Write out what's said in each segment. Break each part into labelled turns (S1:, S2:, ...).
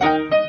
S1: Hallo und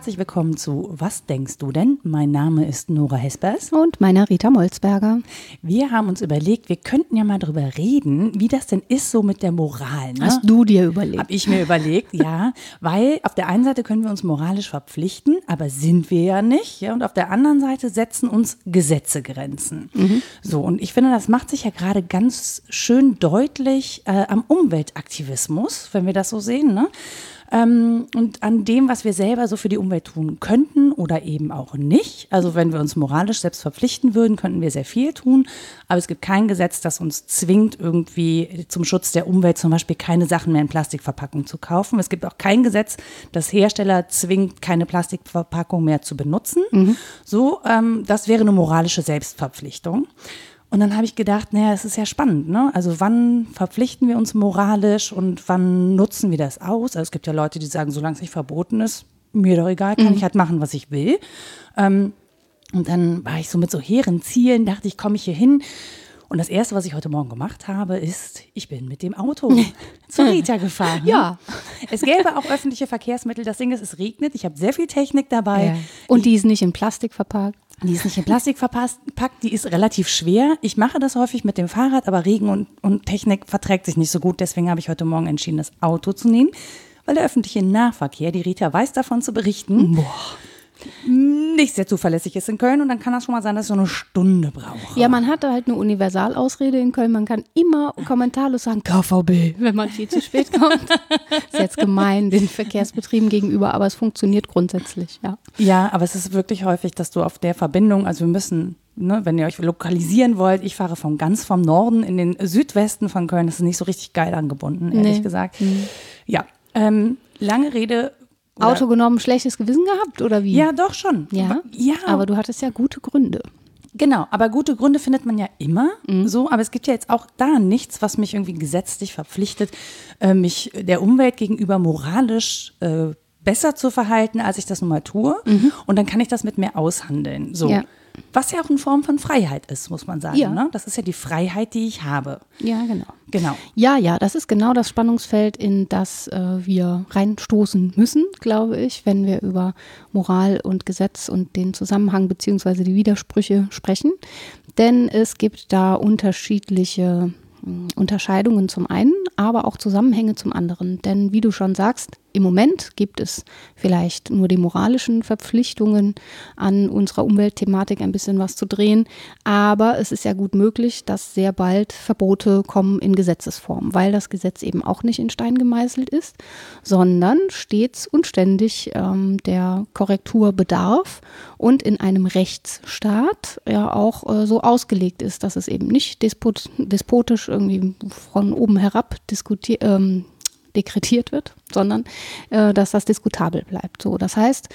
S1: herzlich willkommen zu Was denkst du denn? Mein Name ist Nora Hespers.
S2: Und meiner Rita Molzberger.
S1: Wir haben uns überlegt, wir könnten ja mal darüber reden, wie das denn ist so mit der Moral. Ne?
S2: Hast du dir überlegt?
S1: Hab ich mir überlegt, ja. Weil auf der einen Seite können wir uns moralisch verpflichten, aber sind wir ja nicht. Ja? Und auf der anderen Seite setzen uns Gesetze Grenzen.
S2: Mhm.
S1: So, und ich finde, das macht sich ja gerade ganz schön deutlich äh, am Umweltaktivismus, wenn wir das so sehen. Ne? Ähm, und an dem, was wir selber so für die Umwelt tun könnten oder eben auch nicht. Also wenn wir uns moralisch selbst verpflichten würden, könnten wir sehr viel tun. Aber es gibt kein Gesetz, das uns zwingt, irgendwie zum Schutz der Umwelt zum Beispiel keine Sachen mehr in Plastikverpackung zu kaufen. Es gibt auch kein Gesetz, das Hersteller zwingt, keine Plastikverpackung mehr zu benutzen. So, ähm, das wäre eine moralische Selbstverpflichtung. Und dann habe ich gedacht, naja, es ist ja spannend, ne? Also wann verpflichten wir uns moralisch und wann nutzen wir das aus? Also es gibt ja Leute, die sagen, solange es nicht verboten ist, mir doch egal, kann ich halt machen, was ich will. Ähm, und dann war ich so mit so hehren Zielen, dachte ich, komme ich hier hin. Und das Erste, was ich heute Morgen gemacht habe, ist, ich bin mit dem Auto zu Rita gefahren.
S2: Ja.
S1: Es gäbe auch öffentliche Verkehrsmittel. Das Ding ist, es regnet. Ich habe sehr viel Technik dabei.
S2: Ja. Und die ist nicht in Plastik verpackt.
S1: Die ist nicht in Plastik verpasst, packt, die ist relativ schwer. Ich mache das häufig mit dem Fahrrad, aber Regen und, und Technik verträgt sich nicht so gut. Deswegen habe ich heute Morgen entschieden, das Auto zu nehmen, weil der öffentliche Nahverkehr, die Rita weiß davon zu berichten, nicht sehr zuverlässig ist in Köln. Und dann kann das schon mal sein, dass ich so eine Stunde brauche.
S2: Ja, man hat da halt eine Universalausrede in Köln. Man kann immer kommentarlos sagen, KVB, wenn man viel zu spät kommt. ist jetzt gemein den Verkehrsbetrieben gegenüber, aber es funktioniert grundsätzlich, ja.
S1: Ja, aber es ist wirklich häufig, dass du auf der Verbindung, also wir müssen, ne, wenn ihr euch lokalisieren wollt, ich fahre von ganz vom Norden in den Südwesten von Köln. Das ist nicht so richtig geil angebunden, ehrlich
S2: Nee.
S1: gesagt. Ja, ähm, lange Rede.
S2: Auto genommen, schlechtes Gewissen gehabt oder wie?
S1: Ja, doch schon.
S2: Ja,
S1: ja
S2: aber du hattest ja gute Gründe.
S1: Genau, aber gute Gründe findet man ja immer
S2: Mhm.
S1: so, aber es gibt ja jetzt auch da nichts, was mich irgendwie gesetzlich verpflichtet, äh, mich der Umwelt gegenüber moralisch äh, besser zu verhalten, als ich das nun mal tue. Und dann kann ich das mit mir aushandeln. So.
S2: Mhm. Ja.
S1: Was ja auch eine Form von Freiheit ist, muss man sagen.
S2: Ja.
S1: Ne? Das ist ja die Freiheit, die ich habe.
S2: Ja, genau.
S1: Genau.
S2: Ja, ja, das ist genau das Spannungsfeld, in das äh, wir reinstoßen müssen, glaube ich, wenn wir über Moral und Gesetz und den Zusammenhang beziehungsweise die Widersprüche sprechen. Denn es gibt da unterschiedliche mh, Unterscheidungen zum einen, aber auch Zusammenhänge zum anderen. Denn wie du schon sagst, im Moment gibt es vielleicht nur die moralischen Verpflichtungen, an unserer Umweltthematik ein bisschen was zu drehen. Aber es ist ja gut möglich, dass sehr bald Verbote kommen in Gesetzesform, weil das Gesetz eben auch nicht in Stein gemeißelt ist, sondern stets und ständig ähm, der Korrektur bedarf und in einem Rechtsstaat ja auch äh, so ausgelegt ist, dass es eben nicht despot despotisch irgendwie von oben herab diskutiert. Ähm, dekretiert wird, sondern äh, dass das diskutabel bleibt. So, das heißt,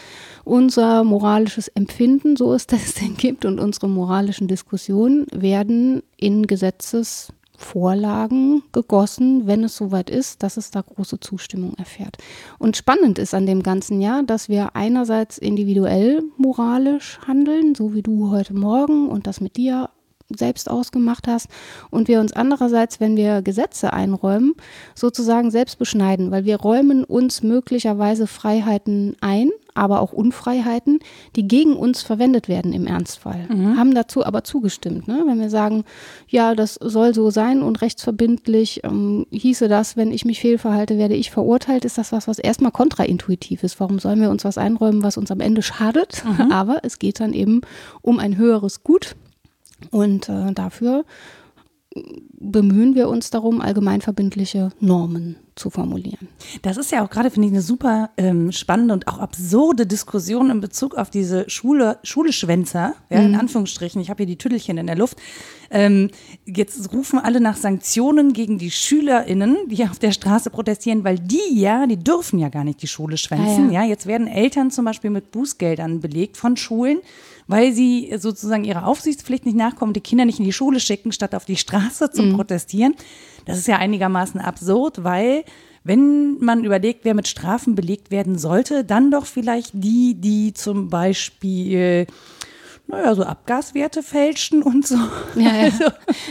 S2: unser moralisches Empfinden, so es das denn gibt, und unsere moralischen Diskussionen werden in Gesetzesvorlagen gegossen, wenn es soweit ist, dass es da große Zustimmung erfährt. Und spannend ist an dem ganzen Jahr, dass wir einerseits individuell moralisch handeln, so wie du heute Morgen und das mit dir selbst ausgemacht hast und wir uns andererseits, wenn wir Gesetze einräumen, sozusagen selbst beschneiden, weil wir räumen uns möglicherweise Freiheiten ein, aber auch Unfreiheiten, die gegen uns verwendet werden im Ernstfall. Haben dazu aber zugestimmt. Ne? Wenn wir sagen, ja, das soll so sein und rechtsverbindlich ähm, hieße das, wenn ich mich fehlverhalte, werde ich verurteilt, ist das was, was erstmal kontraintuitiv ist. Warum sollen wir uns was einräumen, was uns am Ende schadet? Aber es geht dann eben um ein höheres Gut. Und äh, dafür bemühen wir uns darum, allgemeinverbindliche Normen zu formulieren.
S1: Das ist ja auch gerade, finde ich, eine super ähm, spannende und auch absurde Diskussion in Bezug auf diese Schule, Schuleschwänzer, ja, in Anführungsstrichen. Ich habe hier die Tüdelchen in der Luft. Ähm, jetzt rufen alle nach Sanktionen gegen die SchülerInnen, die auf der Straße protestieren, weil die ja, die dürfen ja gar nicht die Schule schwänzen.
S2: Ah, ja.
S1: ja, jetzt werden Eltern zum Beispiel mit Bußgeldern belegt von Schulen, weil sie sozusagen ihrer Aufsichtspflicht nicht nachkommen, die Kinder nicht in die Schule schicken, statt auf die Straße zu protestieren. Das ist ja einigermaßen absurd, weil wenn man überlegt, wer mit Strafen belegt werden sollte, dann doch vielleicht die, die zum Beispiel naja, so Abgaswerte fälschen und so.
S2: Ja, ja. Also.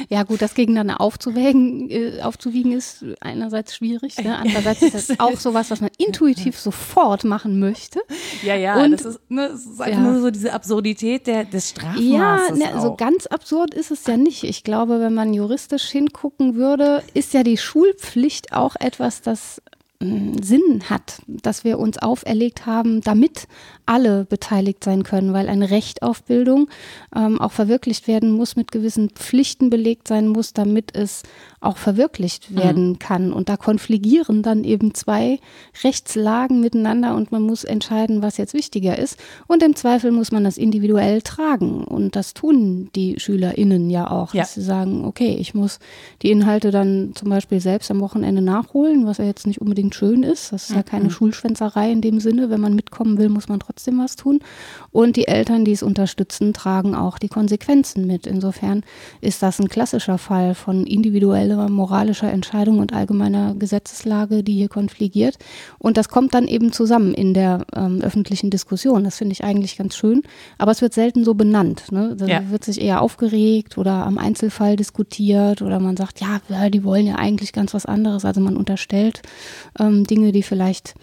S2: ja gut, das gegeneinander aufzuwägen, äh, aufzuwiegen ist einerseits schwierig, ne? andererseits ist das auch sowas, was man intuitiv sofort machen möchte.
S1: Ja, ja, und, das ist, ne, das ist einfach ja. nur so diese Absurdität der, des Strafmaßes.
S2: Ja, ne, so ganz absurd ist es ja nicht. Ich glaube, wenn man juristisch hingucken würde, ist ja die Schulpflicht auch etwas, das Sinn hat, dass wir uns auferlegt haben, damit alle beteiligt sein können, weil ein Recht auf Bildung ähm, auch verwirklicht werden muss, mit gewissen Pflichten belegt sein muss, damit es auch verwirklicht mhm. werden mhm. kann. Und da konfligieren dann eben zwei Rechtslagen miteinander und man muss entscheiden, was jetzt wichtiger ist. Und im Zweifel muss man das individuell tragen. Und das tun die SchülerInnen ja auch, ja. dass sie sagen, okay, ich muss die Inhalte dann zum Beispiel selbst am Wochenende nachholen, was ja jetzt nicht unbedingt schön ist. Das ist ja keine Schulschwänzerei in dem Sinne. Wenn man mitkommen will, muss man trotzdem was tun. Und die Eltern, die es unterstützen, tragen auch die Konsequenzen mit. Insofern ist das ein klassischer Fall von individueller moralischer Entscheidung und allgemeiner Gesetzeslage, die hier konfligiert. Und das kommt dann eben zusammen in der ähm, öffentlichen Diskussion. Das finde ich eigentlich ganz schön. Aber es wird selten so benannt. Ne? Da ja. wird sich eher aufgeregt oder am Einzelfall diskutiert oder man sagt, ja, die wollen ja eigentlich ganz was anderes. Also man unterstellt ähm, Dinge, die vielleicht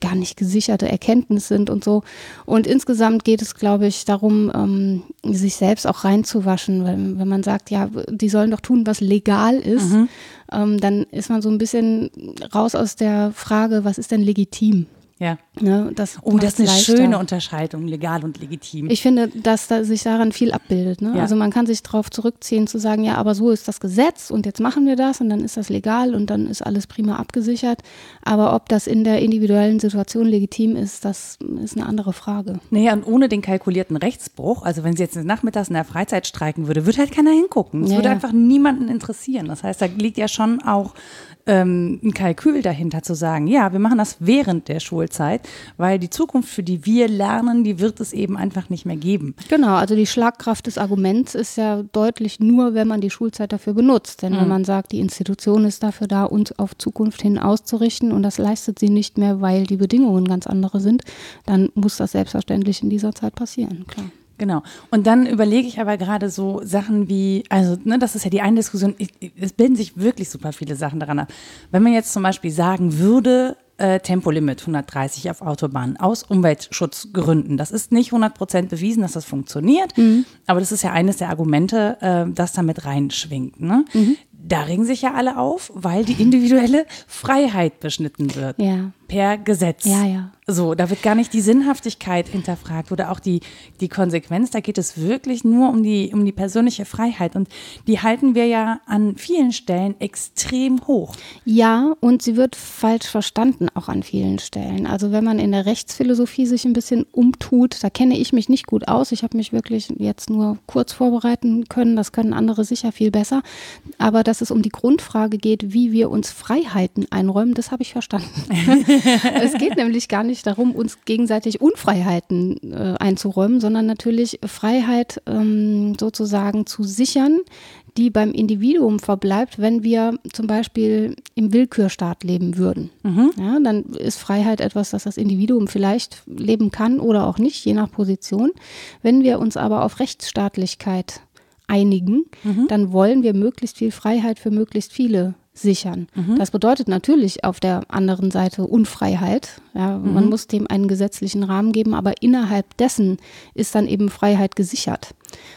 S2: gar nicht gesicherte Erkenntnis sind und so. Und insgesamt geht es, glaube ich, darum, ähm, sich selbst auch reinzuwaschen. Weil, wenn man sagt, ja, die sollen doch tun, was legal ist, mhm. ähm, dann ist man so ein bisschen raus aus der Frage, was ist denn legitim?
S1: Ja. Ne, das oh, das ist eine leichter. schöne Unterscheidung, legal und legitim.
S2: Ich finde, dass da sich daran viel abbildet. Ne? Ja. Also man kann sich darauf zurückziehen, zu sagen, ja, aber so ist das Gesetz und jetzt machen wir das und dann ist das legal und dann ist alles prima abgesichert. Aber ob das in der individuellen Situation legitim ist, das ist eine andere Frage.
S1: Naja, und ohne den kalkulierten Rechtsbruch, also wenn sie jetzt nachmittags in der Freizeit streiken würde, würde halt keiner hingucken. Es ja, würde ja. einfach niemanden interessieren. Das heißt, da liegt ja schon auch ähm, ein Kalkül dahinter zu sagen, ja, wir machen das während der Schulzeit, weil die Zukunft, für die wir lernen, die wird es eben einfach nicht mehr geben.
S2: Genau, also die Schlagkraft des Arguments ist ja deutlich nur, wenn man die Schulzeit dafür benutzt. Denn mhm. wenn man sagt, die Institution ist dafür da, uns auf Zukunft hin auszurichten und das leistet sie nicht mehr, weil die Bedingungen ganz andere sind, dann muss das selbstverständlich in dieser Zeit passieren, klar.
S1: Genau. Und dann überlege ich aber gerade so Sachen wie, also, ne, das ist ja die eine Diskussion, es bilden sich wirklich super viele Sachen daran ab. Wenn man jetzt zum Beispiel sagen würde, äh, Tempolimit 130 auf Autobahnen aus Umweltschutzgründen. Das ist nicht 100 Prozent bewiesen, dass das funktioniert, mhm. aber das ist ja eines der Argumente, äh, das damit reinschwingt. Ne? Mhm. Da regen sich ja alle auf, weil die individuelle Freiheit beschnitten wird. Ja. Per Gesetz.
S2: Ja, ja.
S1: So, da wird gar nicht die Sinnhaftigkeit hinterfragt oder auch die, die Konsequenz. Da geht es wirklich nur um die, um die persönliche Freiheit. Und die halten wir ja an vielen Stellen extrem hoch.
S2: Ja, und sie wird falsch verstanden, auch an vielen Stellen. Also wenn man in der Rechtsphilosophie sich ein bisschen umtut, da kenne ich mich nicht gut aus. Ich habe mich wirklich jetzt nur kurz vorbereiten können. Das können andere sicher viel besser. Aber dass es um die Grundfrage geht, wie wir uns Freiheiten einräumen, das habe ich verstanden. es geht nämlich gar nicht darum, uns gegenseitig Unfreiheiten äh, einzuräumen, sondern natürlich Freiheit ähm, sozusagen zu sichern, die beim Individuum verbleibt, wenn wir zum Beispiel im Willkürstaat leben würden. Mhm. Ja, dann ist Freiheit etwas, das das Individuum vielleicht leben kann oder auch nicht, je nach Position. Wenn wir uns aber auf Rechtsstaatlichkeit einigen, mhm. dann wollen wir möglichst viel Freiheit für möglichst viele sichern. Mhm. Das bedeutet natürlich auf der anderen Seite Unfreiheit. Ja, mhm. Man muss dem einen gesetzlichen Rahmen geben, aber innerhalb dessen ist dann eben Freiheit gesichert.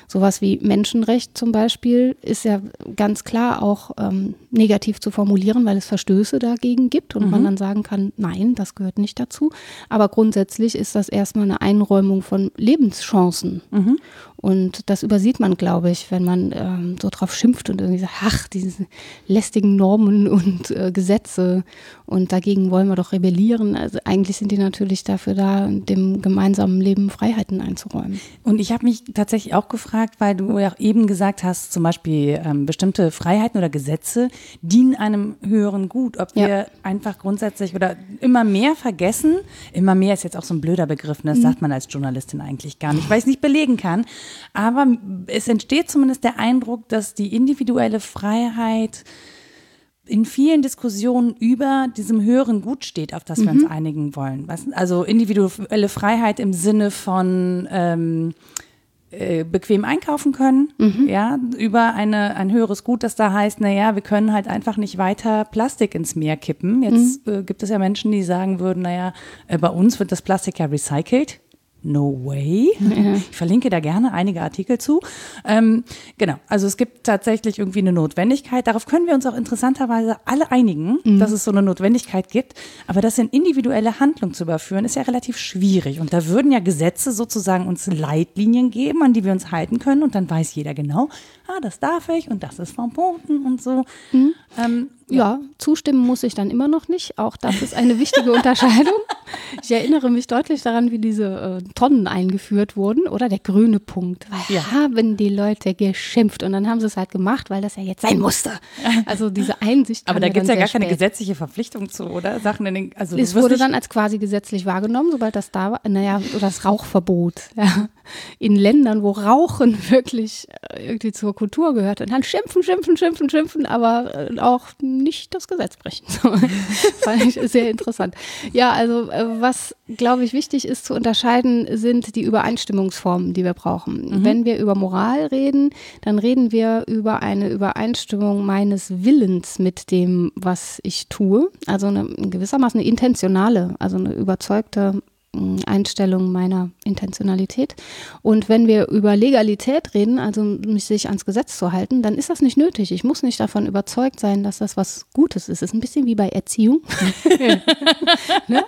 S2: Sowas wie Menschenrecht zum Beispiel ist ja ganz klar auch ähm, negativ zu formulieren, weil es Verstöße dagegen gibt und mhm. man dann sagen kann, nein, das gehört nicht dazu. Aber grundsätzlich ist das erstmal eine Einräumung von Lebenschancen. Mhm. Und das übersieht man, glaube ich, wenn man ähm, so drauf schimpft und irgendwie sagt, ach, diese lästigen Normen und äh, Gesetze und dagegen wollen wir doch rebellieren. Also eigentlich sind die natürlich dafür da, dem gemeinsamen Leben Freiheiten einzuräumen.
S1: Und ich habe mich tatsächlich auch gefragt, weil du ja eben gesagt hast, zum Beispiel ähm, bestimmte Freiheiten oder Gesetze dienen einem höheren Gut. Ob wir ja. einfach grundsätzlich oder immer mehr vergessen, immer mehr ist jetzt auch so ein blöder Begriff, ne? das mhm. sagt man als Journalistin eigentlich gar nicht, weil ich es nicht belegen kann. Aber es entsteht zumindest der Eindruck, dass die individuelle Freiheit in vielen Diskussionen über diesem höheren Gut steht, auf das mhm. wir uns mhm. einigen wollen. Also individuelle Freiheit im Sinne von ähm, äh, bequem einkaufen können,
S2: Mhm.
S1: ja, über eine, ein höheres Gut, das da heißt, naja, wir können halt einfach nicht weiter Plastik ins Meer kippen. Jetzt
S2: Mhm.
S1: äh, gibt es ja Menschen, die sagen würden, naja, äh, bei uns wird das Plastik ja recycelt. No way. Ich verlinke da gerne einige Artikel zu. Ähm, genau, also es gibt tatsächlich irgendwie eine Notwendigkeit. Darauf können wir uns auch interessanterweise alle einigen, dass es so eine Notwendigkeit gibt. Aber das in individuelle Handlung zu überführen, ist ja relativ schwierig. Und da würden ja Gesetze sozusagen uns Leitlinien geben, an die wir uns halten können. Und dann weiß jeder genau, ah, das darf ich und das ist verboten und so. Ähm,
S2: Ja, zustimmen muss ich dann immer noch nicht. Auch das ist eine wichtige Unterscheidung. Ich erinnere mich deutlich daran, wie diese äh, Tonnen eingeführt wurden oder der grüne Punkt. Weil
S1: Ja.
S2: haben die Leute geschimpft und dann haben sie es halt gemacht, weil das ja jetzt sein musste. Also diese Einsicht.
S1: aber da gibt es ja gar
S2: sehr
S1: keine
S2: spät.
S1: gesetzliche Verpflichtung zu, oder? Sachen in den, also
S2: Es wurde dann als quasi gesetzlich wahrgenommen, sobald das da war. Naja, oder das Rauchverbot. Ja. In Ländern, wo Rauchen wirklich äh, irgendwie zur Kultur gehört. Und dann schimpfen, schimpfen, schimpfen, schimpfen, aber äh, auch nicht das Gesetz brechen. Fand ich sehr interessant. Ja, also äh, was, glaube ich, wichtig ist zu unterscheiden, sind die Übereinstimmungsformen, die wir brauchen. Wenn wir über Moral reden, dann reden wir über eine Übereinstimmung meines Willens mit dem, was ich tue. Also eine, gewissermaßen eine intentionale, also eine überzeugte Einstellung meiner Intentionalität. Und wenn wir über Legalität reden, also mich sich ans Gesetz zu halten, dann ist das nicht nötig. Ich muss nicht davon überzeugt sein, dass das was Gutes ist. Es ist ein bisschen wie bei Erziehung. ne?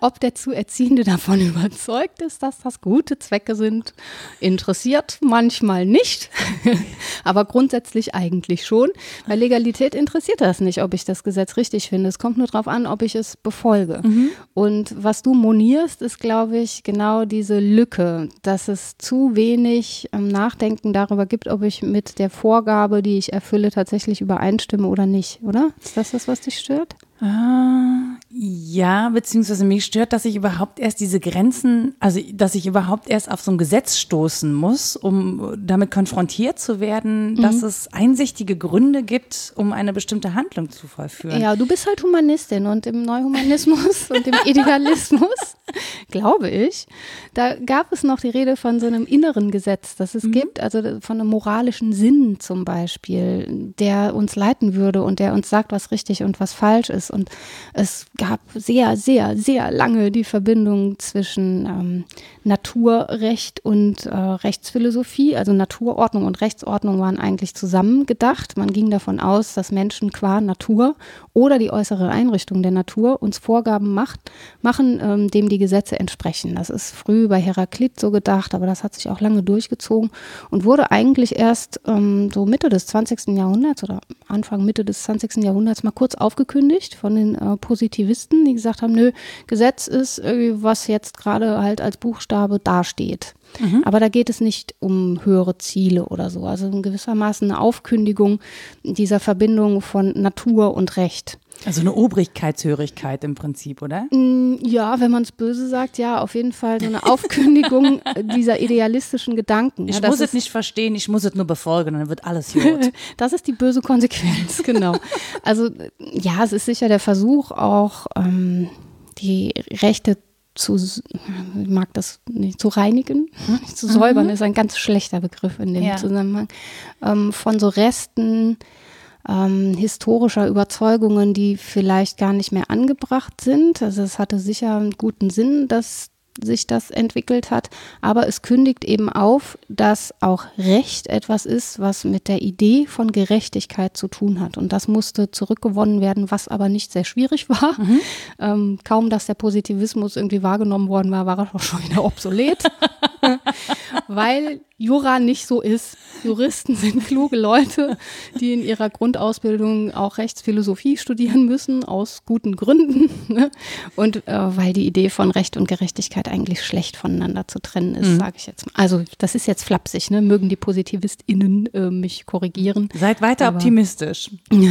S2: Ob der zu Erziehende davon überzeugt ist, dass das gute Zwecke sind, interessiert manchmal nicht, aber grundsätzlich eigentlich schon. Bei Legalität interessiert das nicht, ob ich das Gesetz richtig finde. Es kommt nur darauf an, ob ich es befolge. Und was du monierst, ist, glaube ich, genau diese Lücke, dass es zu wenig ähm, Nachdenken darüber gibt, ob ich mit der Vorgabe, die ich erfülle, tatsächlich übereinstimme oder nicht, oder? Ist das das, was dich stört?
S1: Ah, ja, beziehungsweise mich stört, dass ich überhaupt erst diese Grenzen, also dass ich überhaupt erst auf so ein Gesetz stoßen muss, um damit konfrontiert zu werden, dass es einsichtige Gründe gibt, um eine bestimmte Handlung zu vollführen.
S2: Ja, du bist halt Humanistin und im Neuhumanismus und im Idealismus, glaube ich, da gab es noch die Rede von so einem inneren Gesetz, das es gibt, also von einem moralischen Sinn zum Beispiel, der uns leiten würde und der uns sagt, was richtig und was falsch ist. Und es gab sehr, sehr, sehr lange die Verbindung zwischen ähm, Naturrecht und äh, Rechtsphilosophie. Also Naturordnung und Rechtsordnung waren eigentlich zusammengedacht. Man ging davon aus, dass Menschen qua Natur oder die äußere Einrichtung der Natur uns Vorgaben macht, machen, ähm, dem die Gesetze entsprechen. Das ist früh bei Heraklit so gedacht, aber das hat sich auch lange durchgezogen und wurde eigentlich erst ähm, so Mitte des 20. Jahrhunderts oder Anfang, Mitte des 20. Jahrhunderts mal kurz aufgekündigt von den äh, Positivisten, die gesagt haben, nö, Gesetz ist irgendwie, was jetzt gerade halt als Buchstabe dasteht. Aber da geht es nicht um höhere Ziele oder so. Also in gewissermaßen eine Aufkündigung dieser Verbindung von Natur und Recht.
S1: Also eine Obrigkeitshörigkeit im Prinzip, oder?
S2: Mm, Ja, wenn man es böse sagt, ja, auf jeden Fall so eine Aufkündigung dieser idealistischen Gedanken.
S1: Ich
S2: ja,
S1: muss es nicht verstehen, ich muss es nur befolgen und dann wird alles gut.
S2: Das ist die böse Konsequenz, genau. Also ja, es ist sicher der Versuch, auch ähm, die Rechte zu, mag das nicht, zu reinigen, nicht zu säubern, ist ein ganz schlechter Begriff in dem
S1: Ja.
S2: Zusammenhang, ähm, von so Resten ähm, historischer Überzeugungen, die vielleicht gar nicht mehr angebracht sind. Also es hatte sicher einen guten Sinn, dass sich das entwickelt hat, aber es kündigt eben auf, dass auch Recht etwas ist, was mit der Idee von Gerechtigkeit zu tun hat. Und das musste zurückgewonnen werden, was aber nicht sehr schwierig war. Ähm, kaum, dass der Positivismus irgendwie wahrgenommen worden war, war er auch schon wieder obsolet. Weil Jura nicht so ist. Juristen sind kluge Leute, die in ihrer Grundausbildung auch Rechtsphilosophie studieren müssen, aus guten Gründen. ne? Und äh, weil die Idee von Recht und Gerechtigkeit eigentlich schlecht voneinander zu trennen ist, sage ich jetzt mal. Also das ist jetzt flapsig, ne? mögen die PositivistInnen äh, mich korrigieren.
S1: Seid weiter
S2: Aber-
S1: optimistisch.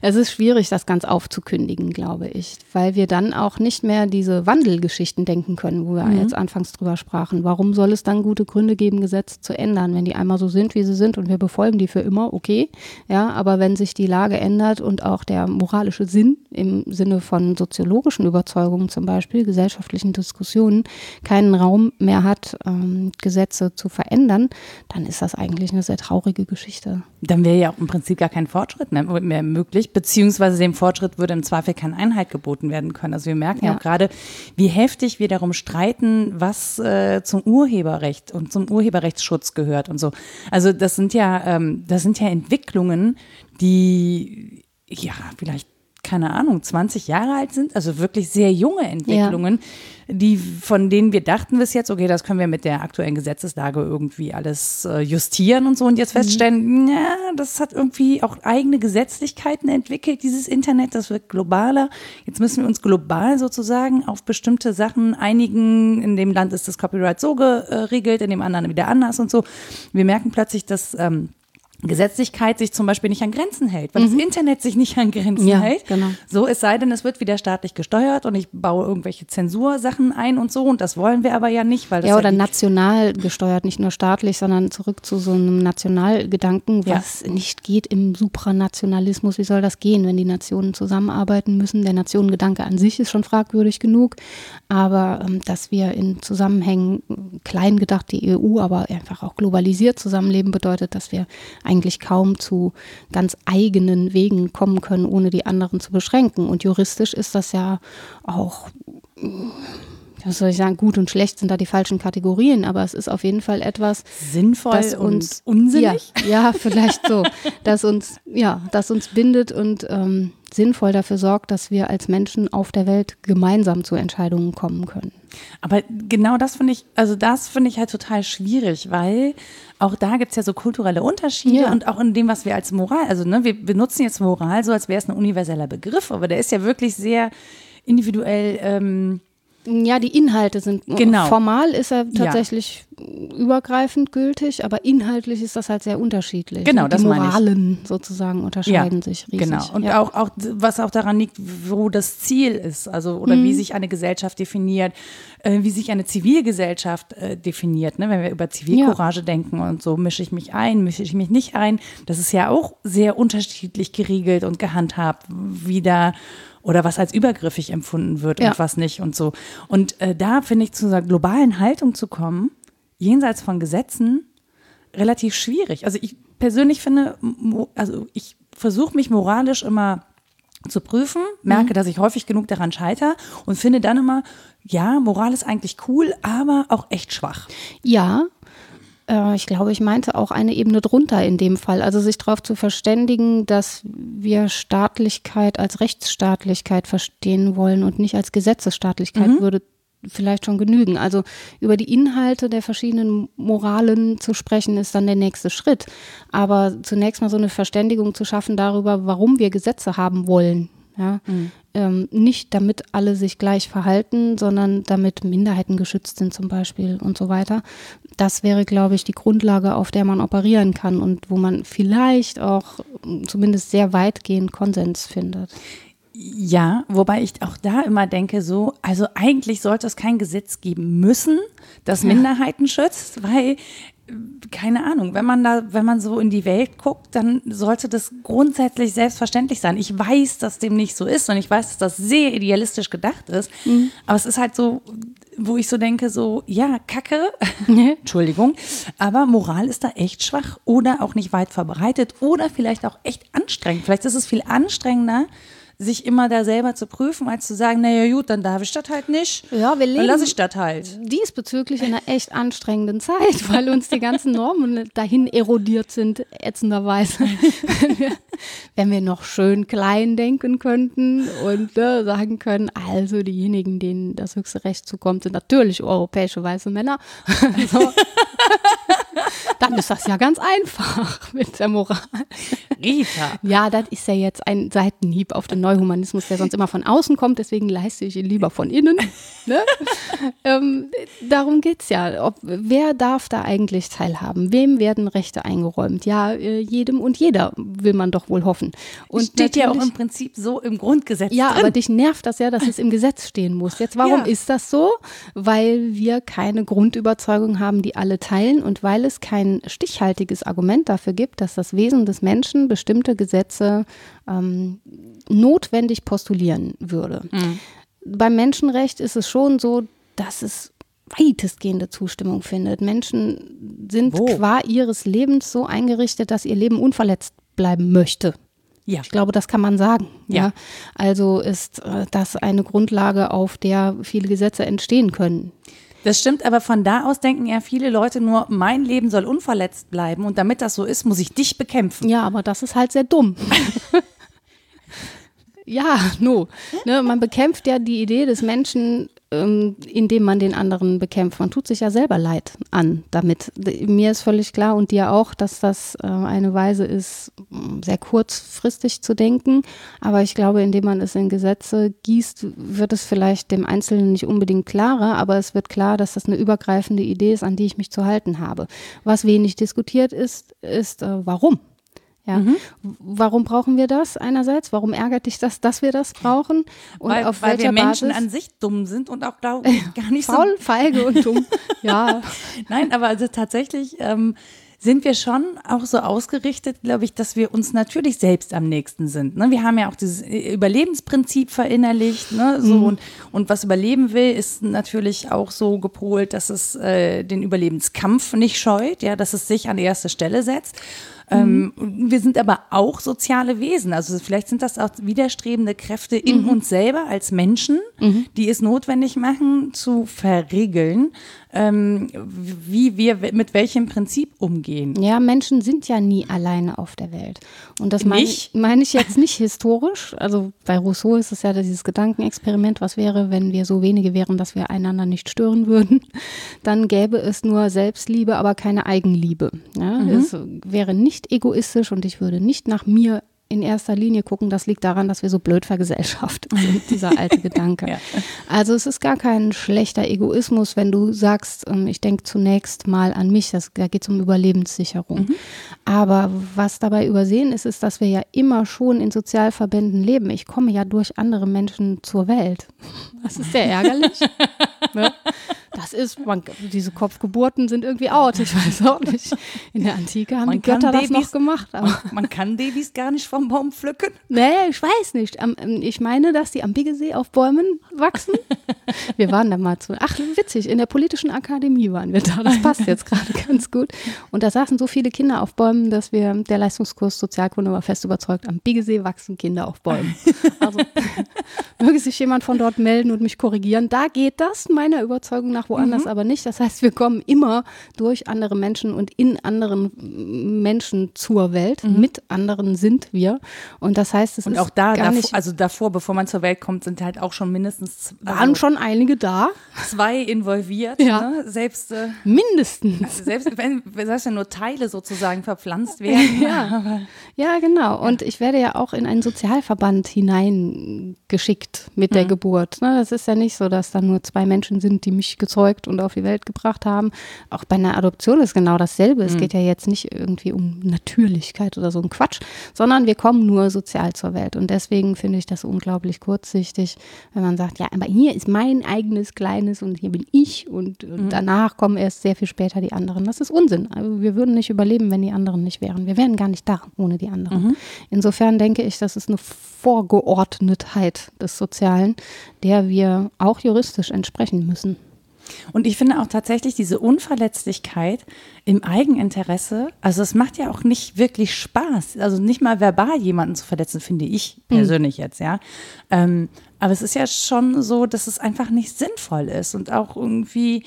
S2: Es ist schwierig, das ganz aufzukündigen, glaube ich, weil wir dann auch nicht mehr diese Wandelgeschichten denken können, wo wir jetzt anfangs drüber sprachen. Warum soll es dann gute Gründe Gründe geben, Gesetze zu ändern. Wenn die einmal so sind, wie sie sind und wir befolgen die für immer, okay. Ja, aber wenn sich die Lage ändert und auch der moralische Sinn im Sinne von soziologischen Überzeugungen zum Beispiel, gesellschaftlichen Diskussionen, keinen Raum mehr hat, ähm, Gesetze zu verändern, dann ist das eigentlich eine sehr traurige Geschichte.
S1: Dann wäre ja auch im Prinzip gar kein Fortschritt mehr, möglich, beziehungsweise dem Fortschritt würde im Zweifel keine Einheit geboten werden können. Also wir merken ja, ja auch gerade, wie heftig wir darum streiten, was äh, zum Urheberrecht und zum Urheberrechtsschutz gehört und so. Also das sind ja, ähm, das sind ja Entwicklungen, die ja vielleicht keine Ahnung, 20 Jahre alt sind, also wirklich sehr junge Entwicklungen, ja. die, von denen wir dachten bis jetzt, okay, das können wir mit der aktuellen Gesetzeslage irgendwie alles äh, justieren und so und jetzt mhm. feststellen, ja, das hat irgendwie auch eigene Gesetzlichkeiten entwickelt, dieses Internet, das wird globaler. Jetzt müssen wir uns global sozusagen auf bestimmte Sachen einigen. In dem Land ist das Copyright so geregelt, in dem anderen wieder anders und so. Wir merken plötzlich, dass ähm, Gesetzlichkeit sich zum Beispiel nicht an Grenzen hält, weil mhm. das Internet sich nicht an Grenzen ja, hält. Genau. So, es sei denn, es wird wieder staatlich gesteuert und ich baue irgendwelche Zensursachen ein und so und das wollen wir aber ja nicht, weil das
S2: ja oder national gesteuert, nicht nur staatlich, sondern zurück zu so einem Nationalgedanken, was ja. nicht geht im Supranationalismus. Wie soll das gehen, wenn die Nationen zusammenarbeiten müssen? Der Nationengedanke an sich ist schon fragwürdig genug, aber ähm, dass wir in Zusammenhängen klein gedacht die EU, aber einfach auch globalisiert zusammenleben bedeutet, dass wir eigentlich kaum zu ganz eigenen Wegen kommen können, ohne die anderen zu beschränken. Und juristisch ist das ja auch was soll ich sagen, gut und schlecht sind da die falschen Kategorien, aber es ist auf jeden Fall etwas
S1: sinnvoll das uns unsinnig.
S2: Ja, ja, vielleicht so, dass uns ja, das uns bindet und ähm, sinnvoll dafür sorgt, dass wir als Menschen auf der Welt gemeinsam zu Entscheidungen kommen können.
S1: Aber genau das finde ich, also das finde ich halt total schwierig, weil auch da gibt es ja so kulturelle Unterschiede ja. und auch in dem, was wir als Moral, also ne, wir benutzen jetzt Moral so, als wäre es ein universeller Begriff, aber der ist ja wirklich sehr individuell ähm,
S2: ja, die Inhalte sind genau. formal ist er tatsächlich ja. übergreifend gültig, aber inhaltlich ist das halt sehr unterschiedlich.
S1: Genau,
S2: das
S1: die
S2: Moralen sozusagen unterscheiden ja, sich riesig.
S1: Genau. Und ja. auch, auch was auch daran liegt, wo das Ziel ist, also oder mhm. wie sich eine Gesellschaft definiert, äh, wie sich eine Zivilgesellschaft äh, definiert. Ne? Wenn wir über Zivilcourage denken und so, mische ich mich ein, mische ich mich nicht ein, das ist ja auch sehr unterschiedlich geregelt und gehandhabt, wie da oder was als übergriffig empfunden wird ja. und was nicht und so. Und äh, da finde ich zu einer globalen Haltung zu kommen, jenseits von Gesetzen, relativ schwierig. Also ich persönlich finde, also ich versuche mich moralisch immer zu prüfen, merke, mhm. dass ich häufig genug daran scheitere und finde dann immer, ja, Moral ist eigentlich cool, aber auch echt schwach.
S2: Ja, äh, ich glaube, ich meinte auch eine Ebene drunter in dem Fall. Also sich darauf zu verständigen, dass wir Staatlichkeit als Rechtsstaatlichkeit verstehen wollen und nicht als Gesetzesstaatlichkeit mhm. würde vielleicht schon genügen. Also über die Inhalte der verschiedenen Moralen zu sprechen, ist dann der nächste Schritt. Aber zunächst mal so eine Verständigung zu schaffen darüber, warum wir Gesetze haben wollen. Ja? Mhm. Ähm, nicht damit alle sich gleich verhalten, sondern damit Minderheiten geschützt sind zum Beispiel und so weiter. Das wäre, glaube ich, die Grundlage, auf der man operieren kann und wo man vielleicht auch zumindest sehr weitgehend Konsens findet.
S1: Ja, wobei ich auch da immer denke, so, also eigentlich sollte es kein Gesetz geben müssen, das Minderheiten schützt, weil keine Ahnung, wenn man da, wenn man so in die Welt guckt, dann sollte das grundsätzlich selbstverständlich sein. Ich weiß, dass dem nicht so ist und ich weiß, dass das sehr idealistisch gedacht ist. Mhm. Aber es ist halt so, wo ich so denke, so, ja, Kacke, Entschuldigung, aber Moral ist da echt schwach oder auch nicht weit verbreitet oder vielleicht auch echt anstrengend. Vielleicht ist es viel anstrengender, sich immer da selber zu prüfen, als zu sagen, naja gut, dann darf ich das halt nicht.
S2: Ja, wir leben
S1: dann lasse ich das halt.
S2: Diesbezüglich in einer echt anstrengenden Zeit, weil uns die ganzen Normen dahin erodiert sind, ätzenderweise. wenn, wir, wenn wir noch schön klein denken könnten und äh, sagen können, also diejenigen, denen das höchste Recht zukommt, sind natürlich europäische weiße Männer. so. Dann ist das ja ganz einfach mit der Moral.
S1: Rita.
S2: Ja, das ist ja jetzt ein Seitenhieb auf den Neuhumanismus, der sonst immer von außen kommt, deswegen leiste ich ihn lieber von innen. Ne? ähm, darum geht es ja. Ob, wer darf da eigentlich teilhaben? Wem werden Rechte eingeräumt? Ja, äh, jedem und jeder will man doch wohl hoffen. Und
S1: steht ja auch im Prinzip so im Grundgesetz.
S2: Ja,
S1: drin.
S2: aber dich nervt das ja, dass es im Gesetz stehen muss. Jetzt, warum
S1: Ja.
S2: ist das so? Weil wir keine Grundüberzeugung haben, die alle teilen und weil es stichhaltiges Argument dafür gibt, dass das Wesen des Menschen bestimmte Gesetze ähm, notwendig postulieren würde. Beim Menschenrecht ist es schon so, dass es weitestgehende Zustimmung findet. Menschen sind
S1: Wo?
S2: qua ihres Lebens so eingerichtet, dass ihr Leben unverletzt bleiben möchte.
S1: ja.
S2: Ich glaube, das kann man sagen. Ja.
S1: Ja.
S2: Also ist äh, das eine Grundlage, auf der viele Gesetze entstehen können.
S1: Das stimmt, aber von da aus denken ja viele Leute nur, mein Leben soll unverletzt bleiben und damit das so ist, muss ich dich bekämpfen.
S2: Ja, aber das ist halt sehr dumm. ja, no. Ne, man bekämpft ja die Idee des Menschen, ähm, indem man den anderen bekämpft. Man tut sich ja selber Leid an damit. Mir ist völlig klar und dir auch, dass das äh, eine Weise ist, mh, sehr kurzfristig zu denken. Aber ich glaube, indem man es in Gesetze gießt, wird es vielleicht dem Einzelnen nicht unbedingt klarer, aber es wird klar, dass das eine übergreifende Idee ist, an die ich mich zu halten habe. Was wenig diskutiert ist, ist, äh, warum? Ja. W- Warum brauchen wir das einerseits? Warum ärgert dich das, dass wir das brauchen? Und
S1: weil,
S2: auf
S1: weil wir
S2: welcher
S1: Menschen
S2: Basis?
S1: an sich dumm sind und auch, glaube ich, gar nicht so
S2: Faul, feige und dumm. ja.
S1: Nein, aber also tatsächlich ähm, sind wir schon auch so ausgerichtet, glaube ich, dass wir uns natürlich selbst am nächsten sind. Ne? Wir haben ja auch dieses äh, Überlebensprinzip verinnerlicht. Ne? So, und, und was überleben will, ist natürlich auch so gepolt, dass es äh, den Überlebenskampf nicht scheut, ja, dass es sich an erste Stelle setzt. Ähm, wir sind aber auch soziale Wesen. Also vielleicht sind das auch widerstrebende Kräfte in uns selber als Menschen, die es notwendig machen, zu verriegeln, ähm, wie wir mit welchem Prinzip umgehen.
S2: Ja, Menschen sind ja nie alleine auf der Welt. Und das meine ich, meine ich jetzt nicht historisch. Also bei Rousseau ist es ja dieses Gedankenexperiment, was wäre, wenn wir so wenige wären, dass wir einander nicht stören würden. Dann gäbe es nur Selbstliebe, aber keine Eigenliebe. Ja, Es wäre nicht egoistisch und ich würde nicht nach mir in erster Linie gucken, das liegt daran, dass wir so blöd vergesellschaftet sind, dieser alte Gedanke.
S1: Ja.
S2: Also es ist gar kein schlechter Egoismus, wenn du sagst, ähm, ich denke zunächst mal an mich, das, da geht es um Überlebenssicherung. Aber was dabei übersehen ist, ist, dass wir ja immer schon in Sozialverbänden leben. Ich komme ja durch andere Menschen zur Welt. Das ist sehr ärgerlich. ne? Das ist, man, diese Kopfgeburten sind irgendwie out. Ich weiß auch nicht. In der Antike haben
S1: Man
S2: die Götter
S1: kann
S2: das noch
S1: Babys-
S2: gemacht. Aber
S1: Man kann Babys gar nicht vom Baum pflücken.
S2: Nee, ich weiß nicht. Ähm, ich meine, dass die am Biggesee auf Bäumen wachsen. Wir waren da mal zu. Ach, witzig, in der politischen Akademie waren wir da. Das passt jetzt gerade ganz gut. Und da saßen so viele Kinder auf Bäumen, dass wir, der Leistungskurs Sozialkunde war fest überzeugt, am Biggesee wachsen Kinder auf Bäumen. Also möge sich jemand von dort melden und mich korrigieren. Da geht das meiner Überzeugung nach woanders aber nicht. Das heißt, wir kommen immer durch andere Menschen und in anderen Menschen zur Welt. Mit anderen sind wir. Und das heißt, es
S1: Und
S2: ist
S1: auch da,
S2: gar
S1: davor,
S2: nicht,
S1: also davor, bevor man zur Welt kommt, sind halt auch schon mindestens z-
S2: waren
S1: also
S2: schon einige da.
S1: zwei involviert.
S2: Ja.
S1: Ne? Selbst, äh,
S2: Mindestens.
S1: selbst wenn, selbst wenn nur Teile sozusagen verpflanzt werden.
S2: Ja. Ja, genau. Und ich werde ja auch in einen Sozialverband hineingeschickt mit der Geburt. Ne, Das ist ja nicht so, dass da nur zwei Menschen sind, die mich gezeugt und auf die Welt gebracht haben. Auch bei einer Adoption ist genau dasselbe. Es geht ja jetzt nicht irgendwie um Natürlichkeit oder so ein Quatsch, sondern wir kommen nur sozial zur Welt. Und deswegen finde ich das unglaublich kurzsichtig, wenn man sagt, ja, aber hier ist mein eigenes kleines und hier bin ich und, und danach kommen erst sehr viel später die anderen. Das ist Unsinn. Also wir würden nicht überleben, wenn die anderen nicht wären. Wir wären gar nicht da ohne die anderen. Insofern denke ich, das ist eine Vorgeordnetheit des Sozialen, der wir auch juristisch entsprechen müssen.
S1: Und ich finde auch tatsächlich diese Unverletzlichkeit im Eigeninteresse, also es macht ja auch nicht wirklich Spaß, also nicht mal verbal jemanden zu verletzen, finde ich persönlich jetzt, ja. Ähm, aber es ist ja schon so, dass es einfach nicht sinnvoll ist und auch irgendwie